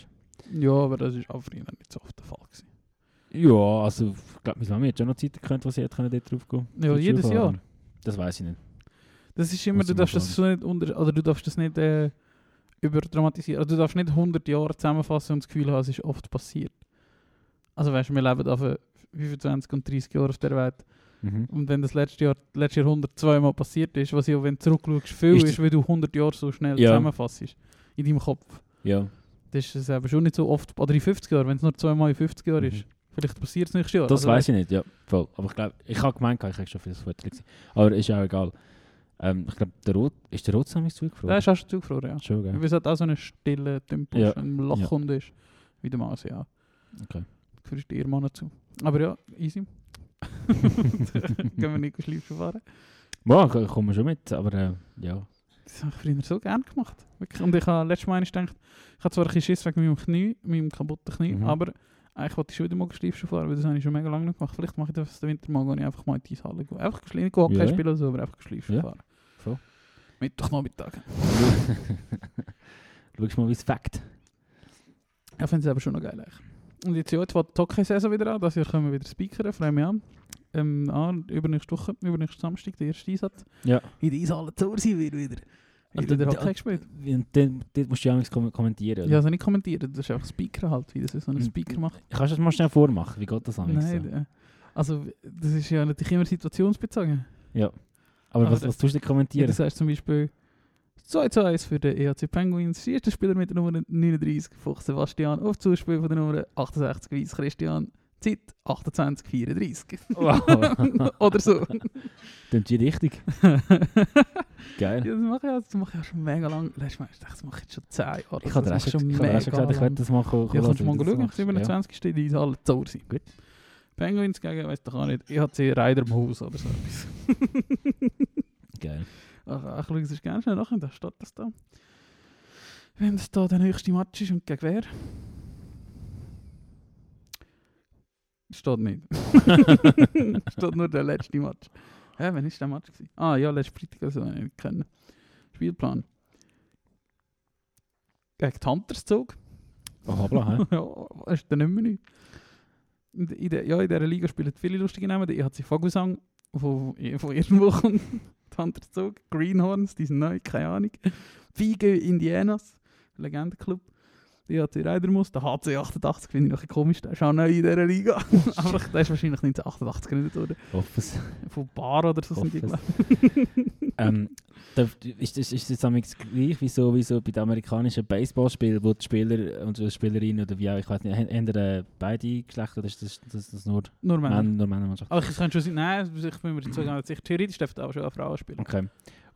Ja, aber das ist auch früher nicht so oft der Fall. Gewesen. Ja, also ich glaube, meine Mama hat schon noch Zeiten gekannt, wo sie hätte können dort drauf gehen Ja, jedes Skifahren. Jahr. Das weiß ich nicht. Das ist immer, Muss du darfst das so nicht unter, oder du darfst das nicht äh, überdramatisieren. Also du darfst nicht 100 Jahre zusammenfassen und das Gefühl haben, es ist oft passiert. Also weißt du, wir leben auf 25 und 30 Jahre auf der Welt. Mhm. Und wenn das letzte Jahr, letzte Jahrhundert zweimal passiert ist, was ja, wenn du zurückschaust, viel Ist ist, weil du 100 Jahre so schnell Ja. zusammenfasst. In deinem Kopf. Ja. Ist es eben schon nicht so oft, oder in 50 Jahren, wenn es nur zweimal in 50 Jahren Mhm. ist. Vielleicht passiert es nächstes Jahr. Das Also, weiß ich nicht, ja. Voll. Aber ich glaube, ich habe gemeint, ich habe schon für das Foto gesehen. Aber ist auch egal. Ähm, ich glaube, der Rot, ist der Rot zusammen zugefroren? Das ist auch schon zugefroren, ja. schon, gell? Weil es hat auch so einen stillen Tempo, Ja. ein Lachhund ist, wie der Maus, ja. Okay. Führst ihr Mann zu. Aber ja, easy. Können wir nicht Schleifschuh fahren. Ja, ich komme schon mit, aber äh, ja. Das habe ich früher so gerne gemacht. Wirklich. Und ich habe letztes Mal gedacht, ich habe zwar ein bisschen Schiss wegen meinem Knie, meinem kaputten Knie, Mhm. aber eigentlich wollte ich schon wieder mal Schleifschuh fahren, weil das habe ich schon mega lange nicht gemacht. Vielleicht mache ich das den Winter mal, gehe ich einfach mal in die Eishalle. gehen. Einfach nicht Hockey Ja. spielen oder so, aber einfach Schleifschuh Ja. fahren. Voll. Mittwochnachmittag. Schau mal, wie es fängt. Ich finde es aber schon noch geil. Eigentlich. Und jetzt, ja, jetzt fängt die Hockey-Saison wieder an. Das Jahr können wir wieder speakern, freue mich an. Ähm, an übernächste Woche, übernächsten Samstag, der erste Einsatz. Ja. In der Eishalle wird wieder, Also, wird wieder d- Hockey gespielt. Und dann, dort musst du ja kom kommentieren. Ja, Oder? also nicht kommentieren, das ist einfach Speaker halt, wie das so ein Mhm. Speaker macht. Kannst du das mal schnell vormachen? Wie geht das an? Nein, äh, also das ist ja natürlich immer situationsbezogen. Ja. Aber Aber was, was tust du denn Ja, kommentieren? das heißt zum Beispiel 2 zu 1 für den EHC Penguins. Erster Spieler mit der Nummer 39, Fuchs Sebastian. Auf Zuspiel von der Nummer 68, Weiss Christian. Zeit 28,34. Wow. Oder so. Klingt die richtig. ja, Geil. das mache ich, ja- das mache ich schon mega lang. Letztes Mal, ich dachte, das mache ich jetzt schon 10 Jahre. Ich habe dir das schon, ich ich habe dir auch schon gesagt, ich lang. werde das ko- Ja, kannst du mal schauen. machst. 27 steht in alle Zauber sein. Gut. Penguins gegen, weiß doch auch nicht, EHC Ryder im Haus oder so etwas. Ja. Geil. Ach, ach, schau, es ist ganz schnell nachher, da steht das da. Wenn das da der nächste Match ist und gegen wer? Steht nicht. steht nur der letzte Match. Hä, wann ist der Match? Gewesen? Ah ja, letzte Freitag, also ich nicht kennen. Spielplan. Gegen die Hunterszug. Oh, hoppla, hä? ja, ist dann nicht mehr nicht. in, der- der, ja, in dieser Liga spielen viele lustige Namen. Der EHC Vogelsang, von, von irgendwo kommt der andere Zug. Greenhorns, die sind neu, keine Ahnung. Fige Indianas, Legendenclub. Der EHC Reidermus, der HC 88 finde ich noch ein komisch, der ist auch neu in dieser Liga. Aber der ist wahrscheinlich 1988 gegründet worden. hoffe es. Von Bar oder so sind die, glaube ähm, ist, ist, ist das amigs gleich wie so, wie so bei den amerikanischen Baseballspielen, wo die Spieler und die Spielerinnen oder wie auch, ich weiß nicht, äh, beide Geschlechter oder ist das, das, das nur Nur Männer. Männer, nur Männermannschaft? Aber ich kann schon sagen, nein, ich bin mir nicht so sicher. Theoretisch dürfen auch schon eine Frau spielen. Okay.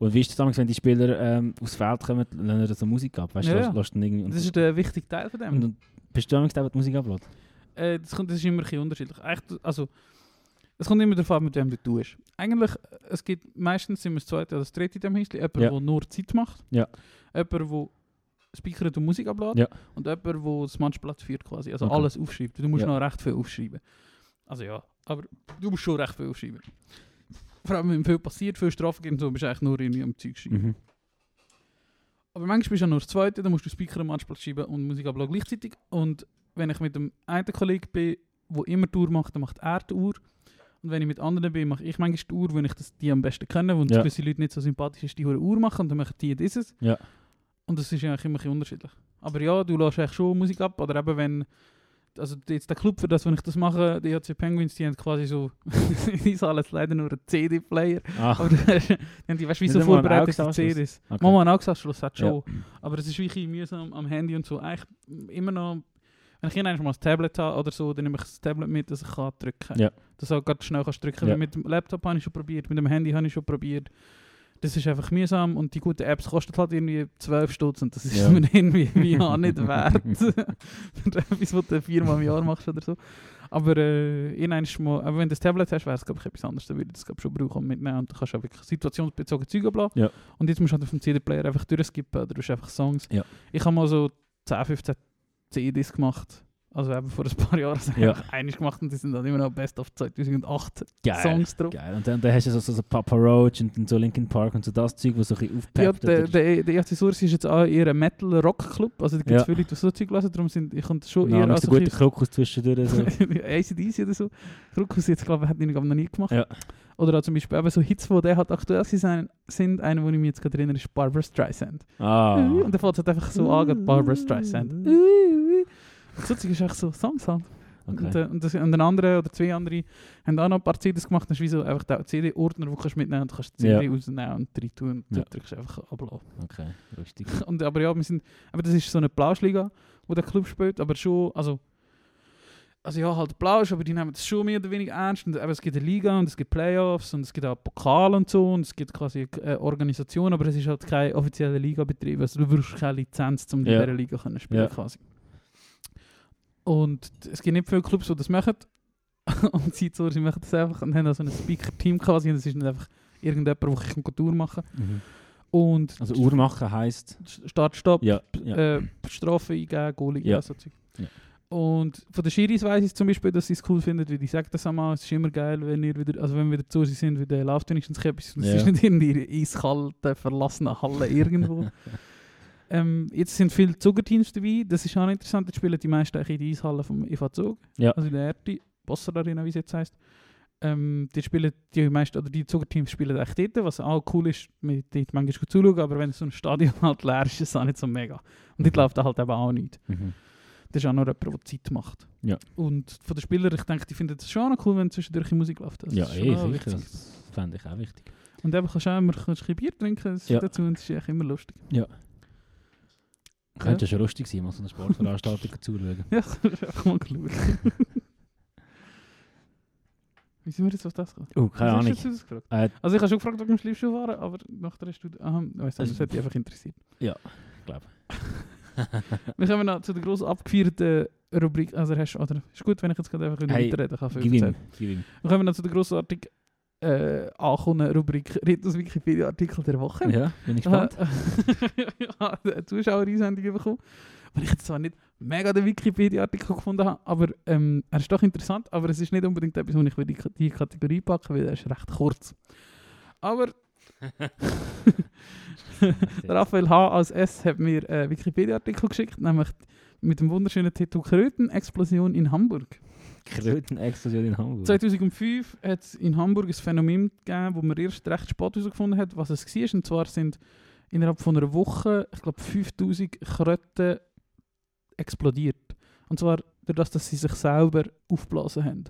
Und wie ist das damals, wenn die Spieler ähm, aufs Feld kommen, lassen sie so Musik ab? Weißt Ja, lässt dann irgendwie, Das ist der wichtige Teil von dem. und, bist du damals der, der die Musik ablässt? Äh, das, kommt, das ist immer ein unterschiedlich. Eigentlich, also, es kommt immer darauf an, mit wem du tust. Eigentlich, äh, es gibt meistens immer das zweite oder das dritte in dem Häuschen. Jemand, Ja. der nur Zeit macht. Ja. Jemand, der speakert und Musik ablädt. Ja. Und jemand, der das Matchblatt führt quasi. Also Okay. alles aufschreibt. Du musst Ja. noch recht viel aufschreiben. Also ja, aber du musst schon recht viel aufschreiben. Vor allem, wenn viel passiert, viel Strafen gibt und so, bist du eigentlich nur irgendwie am Zeug schreiben. Mhm. Aber manchmal bist du ja nur das Zweite, dann musst du Speaker am Matchblatt schreiben und Musik abladen gleichzeitig. Und wenn ich mit dem einen Kollegen bin, der immer die Uhr macht, dann macht er die Uhr. Und wenn ich mit anderen bin, mache ich manchmal die Uhr, wenn ich das, die am besten kenne, wo Ja. gewisse Leute nicht so sympathisch ist, die hure Uhr machen und dann machen die dieses. Ja. Und das ist eigentlich immer ein bisschen unterschiedlich. Aber ja, du lässt eigentlich schon Musik ab, oder eben wenn, also jetzt der Club für das, wenn ich das mache, die HC Penguins, die haben quasi so, die haben jetzt leider nur einen CD-Player, Ach, aber die haben die, weißt du, wie so vorbereitete? CDs. okay. Mama, einen AUX-Anschluss hat Ja. schon. Aber es ist wirklich mühsam am Handy und so. Eigentlich immer noch, wenn ich irgendwann mal ein Tablet habe oder so, dann nehme ich das Tablet mit, dass ich kann drücken kann. Ja. Dass du auch gerade schnell kannst drücken Ja. Weil Mit dem Laptop habe ich schon probiert, mit dem Handy habe ich schon probiert. Das ist einfach mühsam und die guten Apps kosten halt irgendwie 12 Stutz und das ist Ja. mir irgendwie wie auch nicht wert. Für etwas, was du viermal im Jahr machst oder so. Aber äh, ist mal, aber wenn du das Tablet hast, wäre es glaube ich etwas anderes, dann würde ich das glaub, ich, schon brauchen und mitnehmen und dann kannst du auch wirklich situationsbezogen Zeug abladen. Ja. Und jetzt musst du halt auf dem CD-Player einfach durchskippen oder du hast einfach Songs. Ja. Ich habe mal so 10, 15 CDs gemacht. Also eben vor ein paar Jahren also Ja. einfach einiges gemacht und die sind dann immer noch Best of 2008 Geil. Songs drauf. Geil. Und dann, dann hast du so, so, so Papa Roach und, und so Linkin Park und so das Zeug, wo so ein bisschen Ja, aufpeppt. der, oder- der, der EFC Source ist jetzt auch eher ein Metal-Rock-Club. Also da gibt es Ja. viele Leute, die so Zeug hören. Darum sind, ich komme schon Ja, eher noch als so gute Krokus zwischendurch. So. ACDC oder so. Krokus jetzt, glaube ich, hat ihn aber noch nie gemacht. Ja. Oder auch zum Beispiel eben so Hits, die der halt aktuell sind. sind. Einer, wo ich mich jetzt gerade erinnere, ist Barbara Streisand. Ah. Und dann fällt es halt einfach so an, Barbara Streisand. Und so Zeug ist echt so Songs halt. Und, Okay. äh, und, das, und ein anderer oder zwei andere haben auch noch ein paar CDs gemacht. Das ist wie so einfach der CD-Ordner, den du kannst mitnehmen und du kannst die CD Ja. rausnehmen und rein tun und Ja. drückst du einfach abladen. okay, lustig. Und, aber ja, wir sind, aber das ist so eine Plauschliga, wo der Club spielt, aber schon, also, also ja, halt Plausch, aber die nehmen das schon mehr oder weniger ernst. Und, aber es gibt eine Liga und es gibt Playoffs und es gibt auch Pokal und so und es gibt quasi eine Organisation, aber es ist halt keine offizielle Liga-Betrieb. Also du brauchst keine Lizenz, um in Ja. dieser Liga können spielen Ja. quasi. Und es gibt nicht viele Clubs, die das machen. und sie so, sie machen das einfach und haben also ein Speaker-Team quasi und es ist nicht einfach irgendjemand, der eine Tour machen Mhm. Und Also Uhr machen heisst... Start, Stopp, Ja, ja. äh, Strafe eingeben, Goal eingeben, Ja. so Zeug. Ja. Und von den Schiris weiss ich zum Beispiel, dass sie es cool finden, weil die sagen das einmal, es ist immer geil, wenn ihr wieder, also wenn wir wieder zu sind, wieder läuft wenigstens etwas. Und Es Ja. ist nicht in die eiskalte, verlassene Halle irgendwo. ähm, jetzt sind viele Zugerteams dabei, das ist auch interessant, jetzt spielen die meisten eigentlich in die Eishalle vom EV Zug, Ja. also in der Erti, Bossar Arena, wie es jetzt heisst. Ähm, die spielen die meisten, oder die Zugerteams spielen echt dort, was auch cool ist, mit dort manchmal gut zuschauen, aber wenn so ein Stadion halt leer ist, ist es auch nicht so mega. Und dort läuft halt eben auch nicht. Mhm. Das ist auch nur jemand, der Zeit macht. Ja. Und von den Spielern, ich denke, die finden es schon auch cool, wenn zwischendurch die Musik läuft. Das Ja, eh, sicher. wichtig. Das fände ich auch wichtig. Und eben kannst du auch immer kannst ein bisschen Bier trinken das Ja. dazu und das ist echt immer lustig. Könnte ja schon lustig sein, mal so eine Sportveranstaltung zuzuschauen. Ja, das einfach mal geschaut. Wie sind wir jetzt auf das gekommen? Oh, keine Ahnung. Äh, Also ich habe schon gefragt, ob wir im Schliffschuh fahren, aber nachher hast du... Aha, weiss nicht, das Also- hat dich einfach interessiert. glaube. Wir kommen noch zu der grossen abgefeierten Rubrik. Also hast, oder ist gut, wenn ich jetzt gerade einfach Hey, weiterreden kann. Gib ihm. Gib ihm. Wir kommen noch zu der grossartig äh, angekommenen Rubrik Ritus Wikipedia-Artikel der Woche. Ja, bin ich gespannt. ich habe eine Zuschauereinsendung bekommen, weil ich jetzt zwar nicht mega den Wikipedia-Artikel gefunden habe, aber ähm, er ist doch interessant, aber es ist nicht unbedingt etwas, wo ich in die, Kategorie packen weil er ist recht kurz. Aber Raphael H. als S. hat mir einen Wikipedia-Artikel geschickt, nämlich mit dem wunderschönen Titel Kröten-Explosion in Hamburg. Krötenexplosion in Hamburg. 2005 hat es in Hamburg ein Phänomen gegeben, wo man erst recht spät herausgefunden hat, was es war. Und zwar sind innerhalb von einer Woche, ich glaube, 5000 Kröten explodiert. Und zwar dadurch, dass sie sich selber aufblasen haben.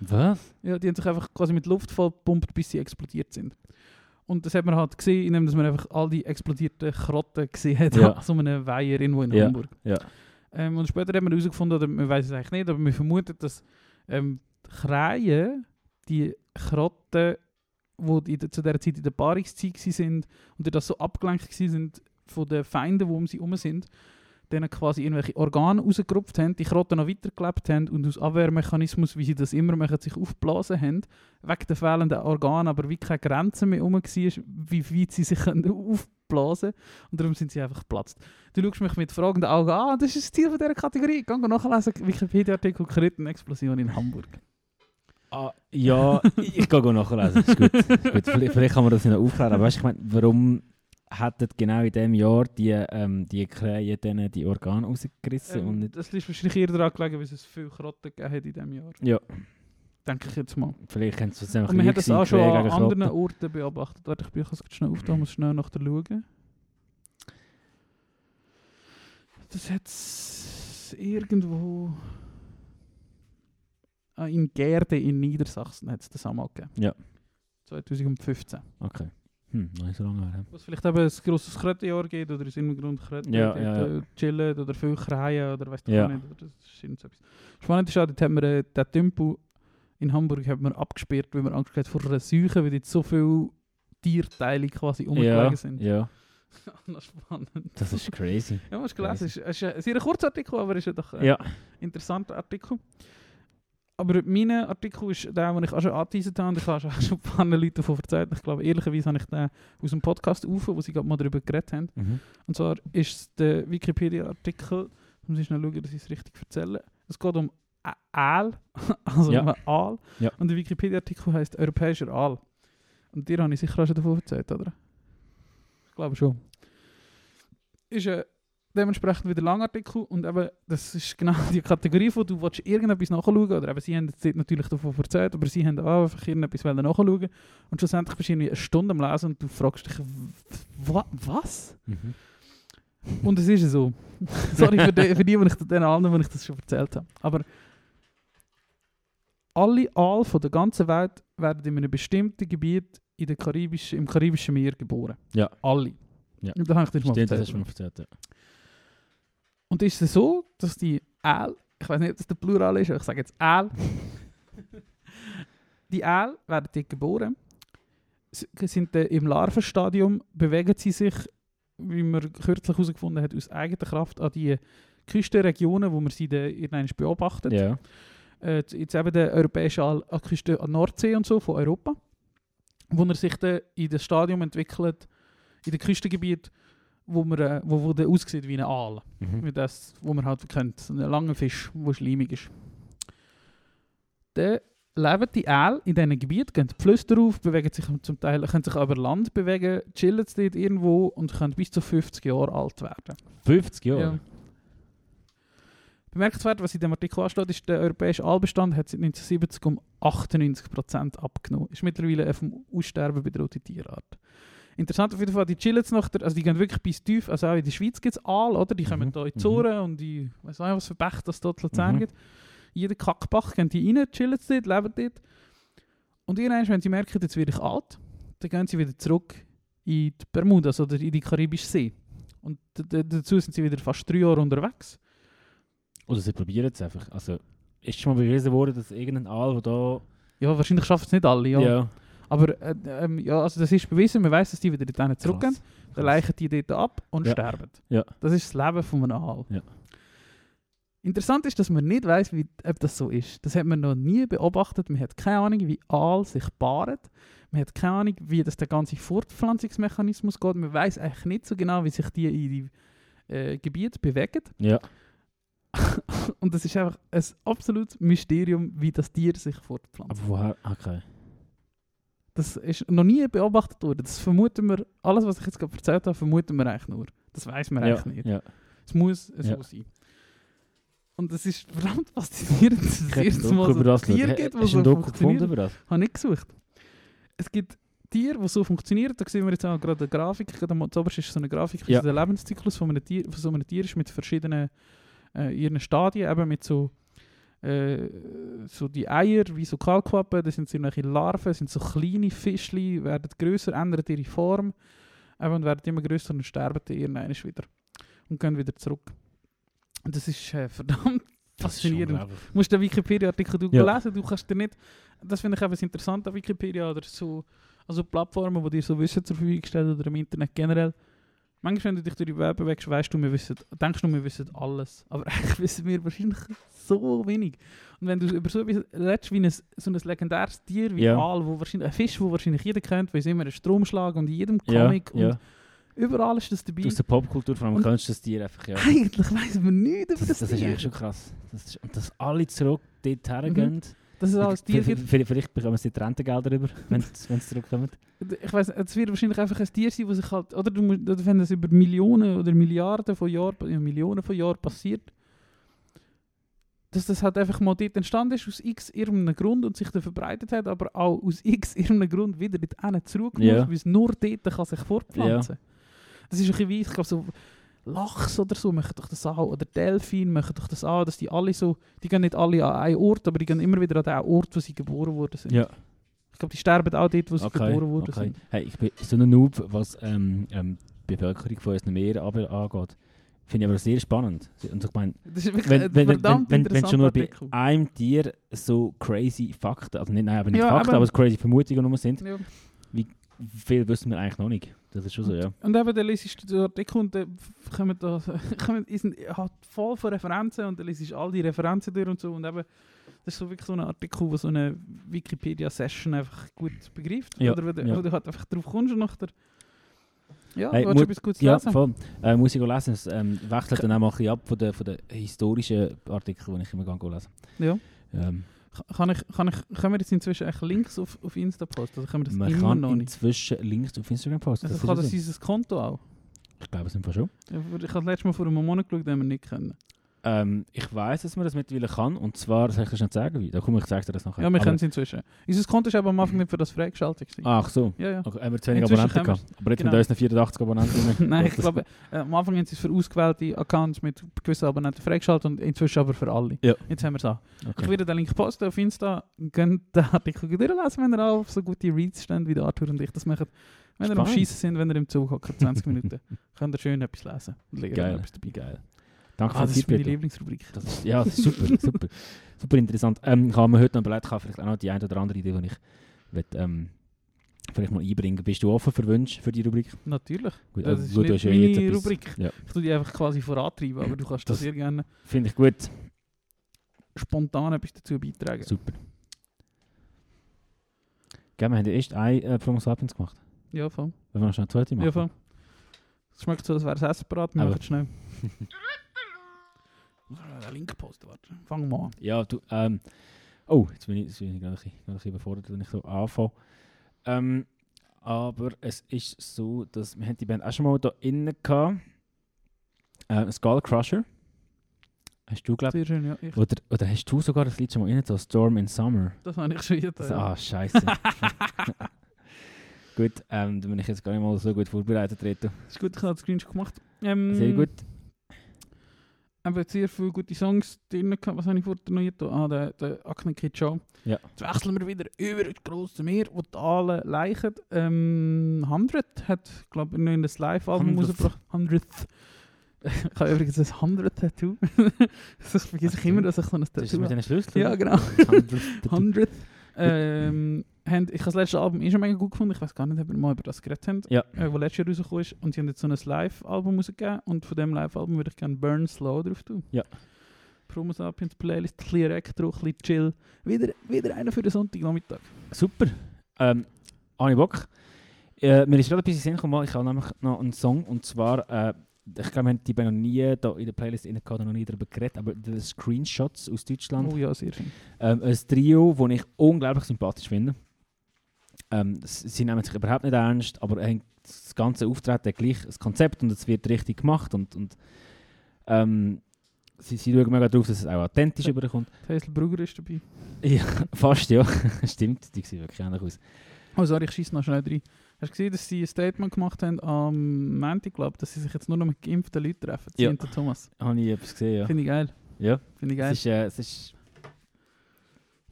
Was? Ja, die haben sich einfach quasi mit Luft vollgepumpt, bis sie explodiert sind. Und das hat man halt gesehen, indem man einfach all die explodierten Krotten gesehen hat, Ja. so einem Weiher irgendwo in Ja, Hamburg. ja. Ähm, und später hat man herausgefunden, oder man weiß es eigentlich nicht, aber man vermutet, dass ähm, die Krähen, die Krotten, die in zu dieser Zeit in der Paarungszeit waren und die das so abgelenkt waren von den Feinden, die um sie herum sind, denen quasi irgendwelche Organe rausgerupft haben, die Krotten noch weitergelebt haben und aus Abwehrmechanismus, wie sie das immer machen, sich aufblasen haben, wegen der fehlenden Organe, aber wie keine Grenze mehr herum war, wie weit sie sich können aufblasen und darum sind sie einfach geplatzt. Du schaust mich mit fragenden Augen an, das ist das Ziel von dieser Kategorie. Geh nachlesen, Wikipedia-Artikel Krötenexplosion in Hamburg. Ah, ja, ich gehe nachlesen. Ist gut. Ist gut. Vielleicht, vielleicht kann man das noch aufklären. Aber weißt ich meine, warum hätten genau in diesem Jahr die, ähm, die Krähen denen die Organe rausgerissen und Ähm, nicht. das ist wahrscheinlich eher daran gelegen, weil es viel Krotten gegeben hat in diesem Jahr. Ja, Denke ich jetzt mal. vielleicht haben sie es einfach wir haben das auch schon an anderen. Orten beobachtet. Warte, ich bin ich schnell aufgetan, muss schnell nach der schauen. Das hat es irgendwo... Ah, in Gerde in Niedersachsen hat es das einmal gegeben. Ja. 2015. Okay. Hm, noch nicht so lange her. Was vielleicht eben ein grosses Krötenjahr gibt oder aus irgendeinem Grund Kröten Ja, dort, ja, ja. chillen oder viel kreien oder weißt du Ja. nicht. Oder das ist irgend so etwas. Spannend ist auch, dort haben wir äh, den Tümpel in Hamburg hat man abgesperrt, weil man Angst hat vor einer Seuche, weil dort so viele Tierteile quasi rumgelegen Ja, sind. ja, das ist spannend. das ist crazy. Ja, hast du gelesen. Es ist, es ist ein sehr kurzer Artikel, aber es ist ja doch ein Ja, interessanter Artikel. Aber mein Artikel ist der, den ich auch schon angeteasert habe. Ich habe schon ein paar Leute davon erzählt. Ich glaube, ehrlicherweise habe ich den aus dem Podcast auf, wo sie gerade mal darüber geredet haben. mhm. Und zwar ist der Wikipedia-Artikel, muss ich schnell schauen, dass ich es richtig erzähle. Es geht um Aal, also Ja. Aal. Ja. Und der Wikipedia-Artikel heißt Europäischer Aal. Und dir habe ich sicher auch schon davon erzählt, oder? Ich glaube schon. Ist ein dementsprechend wieder ein langer Artikel und eben, das ist genau die Kategorie von, du willst irgendetwas nachschauen, oder eben, sie haben jetzt natürlich davon erzählt, aber sie haben auch einfach irgendetwas wollen nachschauen und schlussendlich bist du irgendwie eine Stunde am Lesen und du fragst dich, wa- was? Mhm. Und es ist so. Sorry für die, für die, die ich den allen, die ich das schon erzählt habe. Aber alle Aal von der ganzen Welt werden in einem bestimmten Gebiet in der karibischen, im karibischen Meer geboren. Ja. Alle. Ja. Und das habe ich dir mal Stimmt, das erzählt. du mir erzählt. Ja. Und ist es so, dass die Aal, ich weiß nicht, ob das der Plural ist, aber ich sage jetzt Aal. die Aal werden dort geboren, sind im Larvenstadium, bewegen sie sich, wie man kürzlich herausgefunden hat, aus eigener Kraft an die Küstenregionen, wo man sie dann beobachtet. Ja. Äh, jetzt eben der europäische Aal an der Küste an Nordsee und so von Europa, wo er sich dann in das Stadium entwickelt, in dem Küstengebiet, wo, man, äh, wo, wo der aussieht wie ein Aal. Mhm. Wie das, wo man halt kennt. So ein langer Fisch, der schleimig ist. Dann leben die Aal in diesen Gebieten, gehen die Flüsse drauf, bewegen sich zum Teil, können sich über Land bewegen, chillen dort irgendwo und können bis zu 50 Jahre alt werden. 50 Jahre? Ja. Bemerkenswert, was in dem Artikel ansteht, ist, der europäische Aalbestand hat seit 1970 um 98% abgenommen. Ist mittlerweile eine vom Aussterben bedrohte Tierart. Interessant auf jeden Fall, die chillen jetzt noch, also die gehen wirklich bis tief, also auch in der Schweiz gibt es Aal, oder? Die kommen Mhm, hier in die mhm. Zoren und die, weiß nicht, was für Bäche das dort Luzern Mhm. gibt. Jeder Kackbach gehen die rein, chillen dort, leben dort. Und irgendwann, wenn sie merken, jetzt werde ich alt, dann gehen sie wieder zurück in die Bermudas oder in die Karibische See. Und dazu sind sie wieder fast drei Jahre unterwegs. Oder sie probieren es einfach. Also, ist schon mal bewiesen worden, dass irgendein Aal, der da... Ja, wahrscheinlich schaffen es nicht alle, ja. Ja. Aber äh, ähm, ja, also das ist bewiesen, man weiß, dass die wieder dorthin zurückgehen, dann leichen die dort ab und Ja. sterben. Ja. Das ist das Leben von einem Aal. Ja. Interessant ist, dass man nicht weiß, wie, ob das so ist. Das hat man noch nie beobachtet. Man hat keine Ahnung, wie Aal sich paaren. Man hat keine Ahnung, wie das der ganze Fortpflanzungsmechanismus geht. Man weiß eigentlich nicht so genau, wie sich die in die äh, Gebiete bewegen. Ja. Und das ist einfach ein absolutes Mysterium, wie das Tier sich fortpflanzt. Aber woher... Okay. Das ist noch nie beobachtet worden. Das vermuten wir, alles was ich jetzt gerade erzählt habe, vermuten wir eigentlich nur. Das weiß man Ja, eigentlich nicht. ja. Es muss so Ja. sein. Und es ist verdammt faszinierend, dass es ein Mal so das geschaut. gibt, du so funktionieren. über das? Habe ich gesucht. Es gibt Tiere, die so funktionieren. Da sehen wir jetzt auch gerade eine Grafik. Gerade am ist so eine Grafik, wie Ja. der Lebenszyklus von, einem Tier, von so einem Tier ist mit verschiedenen äh, ihren Stadien, eben mit so äh, so die Eier, wie so Kaulquappen, das sind so irgendwelche Larven, sind so kleine Fischli, werden größer, ändern ihre Form eben, und werden immer größer und sterben dann irgendwann wieder und gehen wieder zurück. Und das ist äh, verdammt faszinierend. Du musst den Wikipedia-Artikel du Ja. lesen, du kannst dir nicht, das finde ich eben das Interessante an Wikipedia oder so, also Plattformen, die dir so Wissen zur Verfügung stellen oder im Internet generell. Manchmal, wenn du dich durch die Web bewegst, weißt du, wir wissen, denkst du, wir wissen alles. Aber eigentlich wissen wir wahrscheinlich so wenig. Und wenn du über so etwas redest, wie ein, so ein legendäres Tier wie Ja. Aal, wo wahrscheinlich, ein Fisch, wo wahrscheinlich jeder kennt, weil es immer einen Stromschlag und in jedem Comic ja. und überall ist das dabei. Aus der Popkultur vor allem Und- kennst du das Tier einfach, ja. Eigentlich weiss man nichts über Das, das, das ist Tier. eigentlich schon krass. Das ist, und dass alle zurück dort hergehen. dass es als Tier V- gibt. v- Vielleicht bekommen sie die Rentengelder über, wenn sie zurückkommen. Ich weiß, es wird wahrscheinlich einfach ein Tier sein, das sich halt, oder du musst, wenn das über Millionen oder Milliarden von Jahren, ja, Millionen von Jahren passiert, dass das halt einfach mal dort entstanden ist, aus x irgendeinem Grund und sich dann verbreitet hat, aber auch aus x irgendeinem Grund wieder dort zurück muss, Ja. weil es nur dort kann sich fortpflanzen Das ist ein bisschen wie, ich glaube so, Lachs oder so machen doch das auch, oder Delfin machen doch das auch, dass die alle so, die gehen nicht alle an einen Ort, aber die gehen immer wieder an den Ort, wo sie geboren worden sind. Ja, Ich glaube, die sterben auch dort, wo sie okay. geboren worden okay. sind. Hey, ich bin so ein Noob, was ähm, ähm, die Bevölkerung von unseren Meeren aber angeht. Finde ich aber sehr spannend. Und ich meine, Das ist wirklich wenn, wenn, wenn, wenn, wenn schon nur bei einem Tier so crazy Fakten, also nicht, nein, aber nicht Ja, Fakten, aber- aber so crazy Vermutungen nur sind, Ja. viel wissen wir eigentlich noch nicht. Das ist schon so, ja. Und eben, dann liest du den Artikel und dann kommen da, kommen, ist ein, hat voll von Referenzen und dann liest du all die Referenzen durch und so und eben, das ist so wirklich so ein Artikel, wo so eine Wikipedia-Session einfach gut begreift. Ja, Oder wo du, ja. wo du halt einfach drauf kommst und nachher, ja, Hey, du etwas Gutes Ja, lesen? voll. Äh, muss ich lesen. Es ähm, wechselt dann auch mal ein bisschen ab von den, von den historischen Artikeln, die ich immer gerne lese. Ja. Ähm, Kann ich, kann ich, können wir jetzt inzwischen echt Links auf, auf Insta posten? Also können wir das man immer kann noch nicht? inzwischen Links auf Instagram posten. Also das kann das unser Konto auch? Ich glaube, es sind schon. Ja, Ich habe letztes Mal vor einem Monat geschaut, den wir nicht kennen. Ähm, ich weiß, dass man das mittlerweile kann. Und zwar, soll ich das nicht sagen, wie? Da komme ich zeige dir das nachher. Ja, wir kennen es inzwischen. Unser Konto ist aber am Anfang nicht für das freigeschaltet. gewesen. Ach so. Ja, ja. Okay, haben wir zu wenig Inzwischen Abonnenten können gehabt. Aber jetzt Genau. mit unseren 84 Abonnenten. Nein, ich glaube, äh, am Anfang haben sie es für ausgewählte Accounts mit gewissen Abonnenten freigeschaltet und inzwischen aber für alle. Ja. Jetzt haben wir es auch. Ich Okay. werde den Link posten auf Insta. Könnt den Artikel durchlesen, wenn ihr auch auf so gute Reads steht, wie der Arthur und ich das machen. Wenn ihr am Spannend. Schießen sind, wenn ihr im Zug hockt, 20 Minuten, könnt ihr schön etwas lesen und lernen Geil. etwas dabei. Geil. Danke Ah, für das ist meine. Lieblingsrubrik. Das ist, ja, das ist super, super, super interessant. Ähm, ich habe mir heute noch überlegt, ich habe vielleicht auch noch die eine oder andere Idee, die ich will, ähm, vielleicht mal einbringen Bist du offen für Wünsche für die Rubrik? Natürlich. Gut, Das äh, ist gut, nicht meine etwas- Rubrik. Ja. Ich tue die einfach quasi vorantreiben, aber du kannst das Das- sehr gerne Finde ich gut. spontan etwas dazu beitragen. Super. Gell, wir haben ja erst ein äh, Promo Sapiens gemacht. Ja, voll. Wenn wir noch schnell eine zweite machen. Ja, voll. Es schmeckt so, als wäre es essparat. Wir machen es schnell. Den Link posten, warte. Fang mal an. Ja, du, ähm, oh, jetzt bin ich, jetzt bin ich gerade ein bisschen, überfordert, wenn ich so anfange. Ähm, aber es ist so, dass wir die Band auch schon mal da innen gehabt. Äh, Skull Crusher. Hast du, glaube schön, ja. Ich, oder, oder hast du sogar das Lied schon mal innen, so Storm in Summer? das habe ich schon hier. Das, Ja. ah, scheiße. gut, ähm, da bin ich jetzt gar nicht mal so gut vorbereitet, Reto. ist gut, ich habe den Screenshot gemacht. Ähm, Sehr gut. Eben sehr viele gute Songs drin gehabt. Was habe ich vorher noch hier? Ah, der, der Acne Kid Show. Ja. Jetzt wechseln wir wieder über das grosse Meer, wo die alle leichen. Ähm, 100 hat, glaube ich, noch in das Live-Album 100th. rausgebracht. 100. Ich habe übrigens ein 100 Tattoo. das vergesse ich immer, dass ich so ein Das ist Tattoo mit habe. den Schlüsseln. Ja, genau. 100. 100. ähm, haben, ich habe das letzte Album eh schon mega gut gefunden. Ich weiß gar nicht, ob wir mal über das geredet haben. Ja. Äh, wo letztes Jahr rausgekommen ist. Und sie haben jetzt so ein Live-Album rausgegeben. Und von dem Live-Album würde ich gerne Burn Slow drauf tun. Ja. Promo Sapiens Playlist, Clear Electro, ein bisschen chill. Wieder, wieder einer für den Sonntagnachmittag. Super. Ähm, habe ich Bock. Äh, mir ist gerade ein bisschen Sinn gekommen, ich habe nämlich noch einen Song und zwar, äh, ich glaube, wir haben die noch nie da in der Playlist rein gehabt, noch nie darüber geredet, aber die Screenshots aus Deutschland. Oh ja, sehr schön. Ähm, ein Trio, das ich unglaublich sympathisch finde. Ähm, sie nehmen sich überhaupt nicht ernst, aber das ganze Auftreten hat gleich das Konzept und es wird richtig gemacht und, und ähm, sie, sie schauen mega drauf, dass es auch authentisch Ja. überkommt. Hazel Brugger ist dabei. Ja, fast, ja. Stimmt, die sehen wirklich ähnlich aus. Oh, sorry, ich schieße noch schnell rein. Hast du gesehen, dass sie ein Statement gemacht haben am Montag, glaube dass sie sich jetzt nur noch mit geimpften Leuten treffen? Sie Ja. und Thomas. Habe ich etwas gesehen, ja. Finde ich geil. Ja, Finde ich es geil. ist, äh, es ist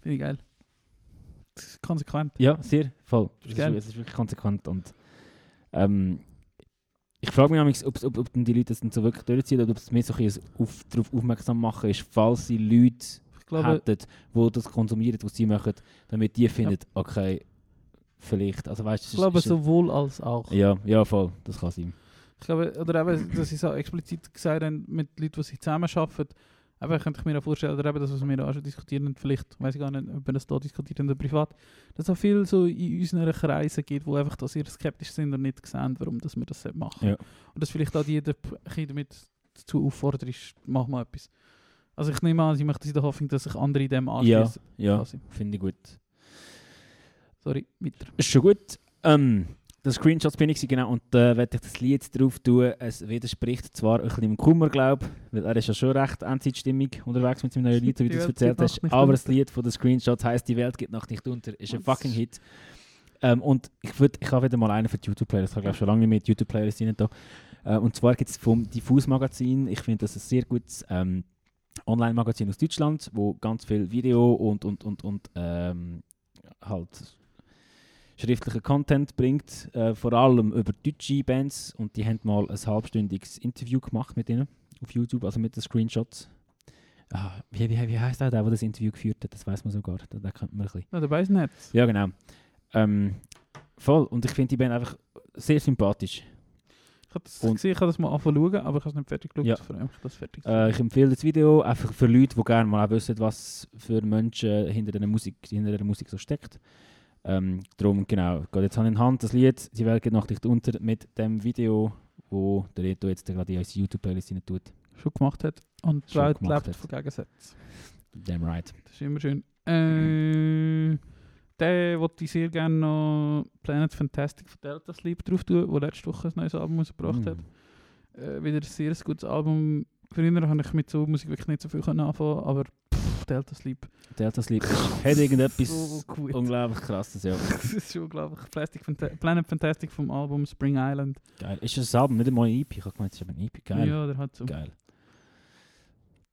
Finde ich geil. Ist konsequent. Ja, sehr, voll. Es ist, ist wirklich konsequent und ähm, ich frage mich manchmal, ob, ob, ob die Leute das dann so wirklich durchziehen oder ob es mehr so ein auf, darauf aufmerksam machen ist, falls sie Leute Ich glaube, hätten, die das konsumieren, was sie machen, damit die finden, okay, vielleicht, also weißt ich glaube sowohl als auch. ja, ja, voll, das kann sein. Ich glaube, oder eben, dass sie so explizit gesagt haben, mit Leuten, die sie zusammen arbeiten, eben, könnte ich mir auch vorstellen, oder eben das, was wir auch schon diskutieren, vielleicht, weiß ich gar nicht, ob wir das hier diskutieren oder privat, dass es auch viel so in unseren Kreisen gibt, wo einfach da sehr skeptisch sind und nicht sehen, warum dass wir das machen Ja. Und dass vielleicht auch jeder bisschen damit dazu auffordert ist, mach mal etwas. Also ich nehme an, sie möchten in der Hoffnung, dass sich andere dem Ja, anschließen. ja, quasi. finde ich gut. Sorry, weiter. Ist schon gut. Ähm, das Screenshots bin ich genau, und da äh, werde ich das Lied drauf tun. Es widerspricht zwar ein bisschen dem Kummer, glaube ich, weil er ist ja schon recht Endzeitstimmig unterwegs mit seinem neuen Lied, so wie du es erzählt hast. Aber das. Lied von den Screenshots heisst «Die Welt geht noch nicht unter», ist ein fucking Hit. Ähm, und ich, würd, ich habe wieder mal einen für die YouTube-Player, ich habe glaube schon lange nicht mehr sind da. Äh, und zwar gibt es vom Diffus-Magazin, ich finde das ein sehr gutes ähm, Online-Magazin aus Deutschland, wo ganz viel Video und, und, und, und ähm, halt schriftlichen Content bringt, äh, vor allem über deutsche Bands. Und die haben mal ein halbstündiges Interview gemacht mit ihnen auf YouTube, also mit den Screenshots. Ah, wie, wie, wie heißt der, der, der das Interview geführt hat? Das weiß man sogar. Da, da könnte man ein bisschen. Ja, dabei ist nicht. Ja, genau. Ähm, voll. Und ich finde die Band einfach sehr sympathisch. Ich habe das Und- gesehen, ich habe das mal anfangen aber ich habe es nicht fertig geschaut. Ja. Allem ich das fertig Äh, ich empfehle das Video einfach für Leute, die gerne mal auch wissen, was für Menschen hinter der Musik, hinter der Musik so steckt. Ähm, darum, genau, geht jetzt Hand in Hand das Lied «Die Welt geht noch nicht unter» mit dem Video, wo der Reto jetzt gerade in unsere YouTube-Playlist rein tut. schon gemacht hat. Und die Welt lebt hat. von Gegensätzen. Damn right. Das ist immer schön. Äh, der wollte ich sehr gerne noch Planet Fantastic von Delta Sleep drauf tun, der letzte Woche ein neues Album rausgebracht hat. Mm. Äh, wieder ein sehr gutes Album. Früher habe ich mit so Musik wirklich nicht so viel anfangen, aber Delta Sleep. Delta Sleep hat irgendetwas So gut. unglaublich krasses, ja. das ist unglaublich. Plastic Fanta Planet Fantastic vom Album Spring Island. Geil. Ist das Album, nicht einmal ein EP? Ich habe gemeint, es ist ein EP. Geil. Ja, der hat so Geil.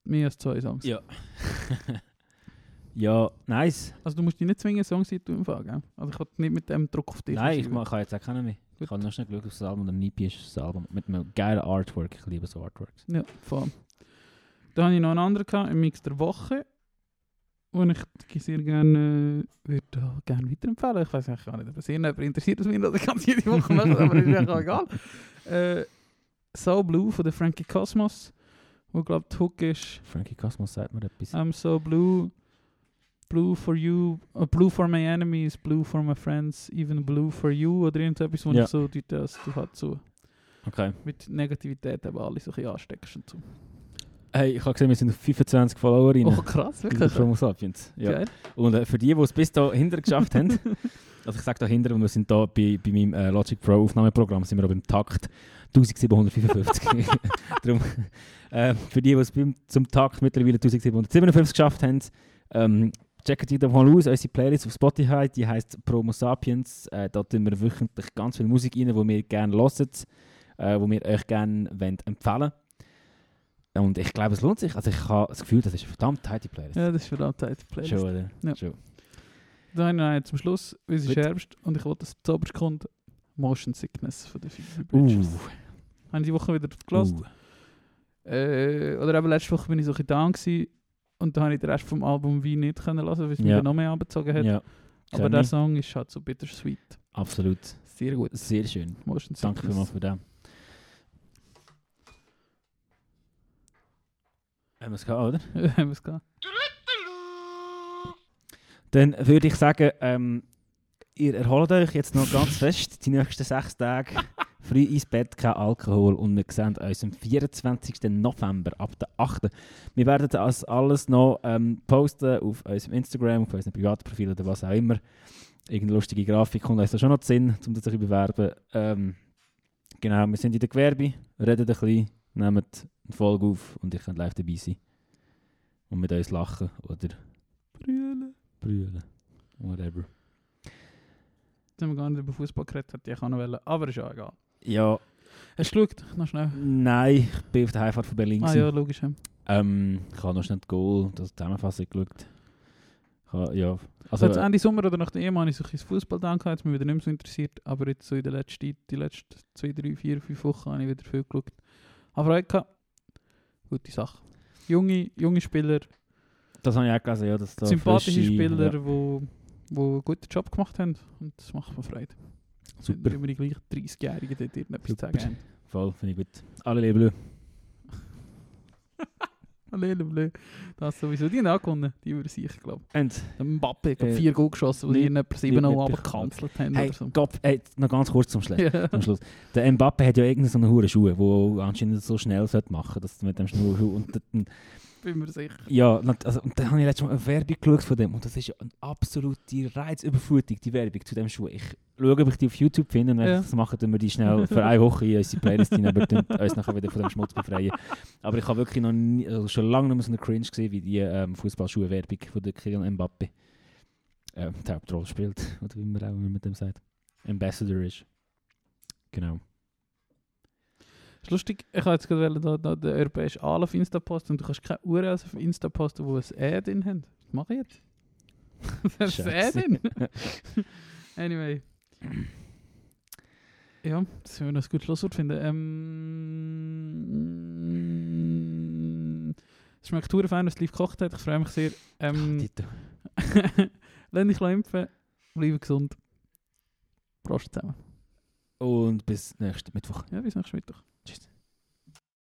mehr als zwei Songs. Ja. ja, nice. Also du musst dich nicht zwingen, Songs zu empfangen, gell? Also ich wollte nicht mit dem Druck auf dich Nein, ich mache jetzt auch keinen mehr. Ich Gut. habe noch schnell geschaut, ob das Album ein EP ist. Das Album mit einem geilen Artwork. Ich liebe so Artworks. Ja, voll. Dann habe ich noch einen anderen gehabt, im Mix der Woche, den ich sehr gerne äh, würde gerne weiterempfehlen. Ich weiß eigentlich gar nicht, ob es irgendjemand interessiert, dass wir das ganz jede Woche machen, aber ist eigentlich auch egal. Äh, so Blue von der Frankie Cosmos, wo glaube die Hook ist Frankie Cosmos sagt mir etwas. I'm so blue, blue for you, uh, blue for my enemies, blue for my friends, even blue for you oder irgendetwas, wo Ja. ich so deute, dass du halt so Okay. mit Negativität eben alle so ein bisschen ansteckst und so. Hey, ich habe gesehen, wir sind auf 25 Followerinnen. Oh krass, wirklich? Promo Sapiens. Ja. Geil. Und äh, für die, die es bis dahinter geschafft haben, also ich sage dahinter, und wir sind da bei, bei meinem äh, Logic Pro Aufnahmeprogramm, sind wir auch beim Takt 1755. Darum, äh, für die, die es beim, zum Takt mittlerweile 1757 geschafft haben, ähm, checkt die doch mal aus, unsere Playlist auf Spotify, die heisst Promo Sapiens. Äh, da tun wir wöchentlich ganz viel Musik rein, die wir gerne hören, äh, die wir euch gerne wollen empfehlen Und ich glaube, es lohnt sich. Also ich habe das Gefühl, das ist eine verdammt tighte Playlist. Ja, das ist verdammt Zeit. Playlist. Schon, oder? Ja. Schon. Noch zum Schluss, weil es ist. Herbst und ich wollte, dass es zuoberst kommt, Motion Sickness von den Phoebe Uh, Bridgers. Habe ich die Woche wieder gelassen. uh. Äh, oder eben letzte Woche bin ich so ein down gewesen und dann habe ich den Rest vom Album wie nicht können lassen, weil es mich Ja. dann noch mehr angezogen hat. Ja, Aber der. Song ist halt so bittersweet. absolut. Sehr gut. Sehr schön. Motion Danke vielmals für das. Haben wir es gehabt, oder? Gehabt. Dann würde ich sagen, ähm, ihr erholt euch jetzt noch ganz fest die nächsten sechs Tage. Früh ins Bett, kein Alkohol und wir sehen uns am 24. November ab der 8. Wir werden das alles noch ähm, posten auf unserem Instagram, auf unserem Privatprofil oder was auch immer. Irgendeine lustige Grafik kommt uns da schon noch Sinn, um das zu bewerben. Ähm, genau, wir sind in der Gewerbe, reden ein bisschen, nehmt eine Folge auf und ich kann live dabei sein. Und mit uns lachen oder Brüllen. brüllen. Whatever. Jetzt haben wir gar nicht über Fußball geredet, hätte ich auch noch wollen. Aber ist ja egal. Ja, Hast du geschaut? Noch schnell. nein, ich bin auf der Heimfahrt von Berlin. Ah gewesen. ja, logisch. ja. Ähm, ich habe noch schnell das Goal, das Zusammenfassung geschaut. Habe, ja, also, Also, Ende Sommer oder nach der EM habe ich so ein Fußball gedacht, jetzt bin ich wieder nicht mehr so interessiert. Aber jetzt so in den letzten, die letzten zwei, drei, vier, fünf Wochen habe ich wieder viel geschaut. Habe Freude gehabt. Gute Sache. Junge, junge Spieler, das habe ich auch gelesen, ja, dass da sympathische frische- Spieler, Ja, die wo, wo einen guten Job gemacht haben. Und das macht mir Freude. super, Wenn immer die gleichen 30-Jährigen dort irgendetwas zu Super. sagen haben. voll, finde ich gut. Alle Liebe. Lele. Das sowieso. Die haben auch gewonnen, die über sich, glaube Und, ich. Der Mbappe hat Äh, vier Goal geschossen, die irgendetwas nicht 7 0 mitbekommen. abgekanzelt haben hey, oder so. Gott, hey, noch ganz kurz zum Schluss. Am Schluss. Der Mbappe hat ja irgendeine so eine hure Schuhe, wo anscheinend so schnell sollte machen, dass mit dem Schnurrschuh und dann, Bin mir sicher. ja, also, und dann habe ich letztes Mal eine Werbung geschaut von dem und das ist ja eine absolute Reizüberflutung, die Werbung zu dem Schuh. Ich schaue, ob ich die auf YouTube finde und wenn Ja. ich das mache, dann wir die schnell für eine Woche in unsere Playlist hinein, aber dann uns nachher wieder von dem Schmutz befreien. Aber ich habe wirklich noch nie, also schon lange nicht mehr so eine Cringe gesehen, wie die ähm, Fußballschuhe-Werbung von der Kylian Mbappe. Äh, die Hauptrolle spielt, oder wie man auch immer mit dem sagt. Ambassador ist. Genau. Ist lustig, ich habe jetzt gerade da, da den europäischen Aal auf Insta posten und du kannst keine URLs auf Insta posten, wo ein E drin haben. Was mache ich jetzt? da ist ein E drin. anyway. Ja, das werden wir noch ein gutes Schlusswort finden. Ähm, es schmeckt sehr fein, es live gekocht hat. Ich freue mich sehr. Ähm. Lass dich impfen, bleibe gesund. Prost zusammen. Und bis nächsten Mittwoch. Ja, bis nächsten Mittwoch.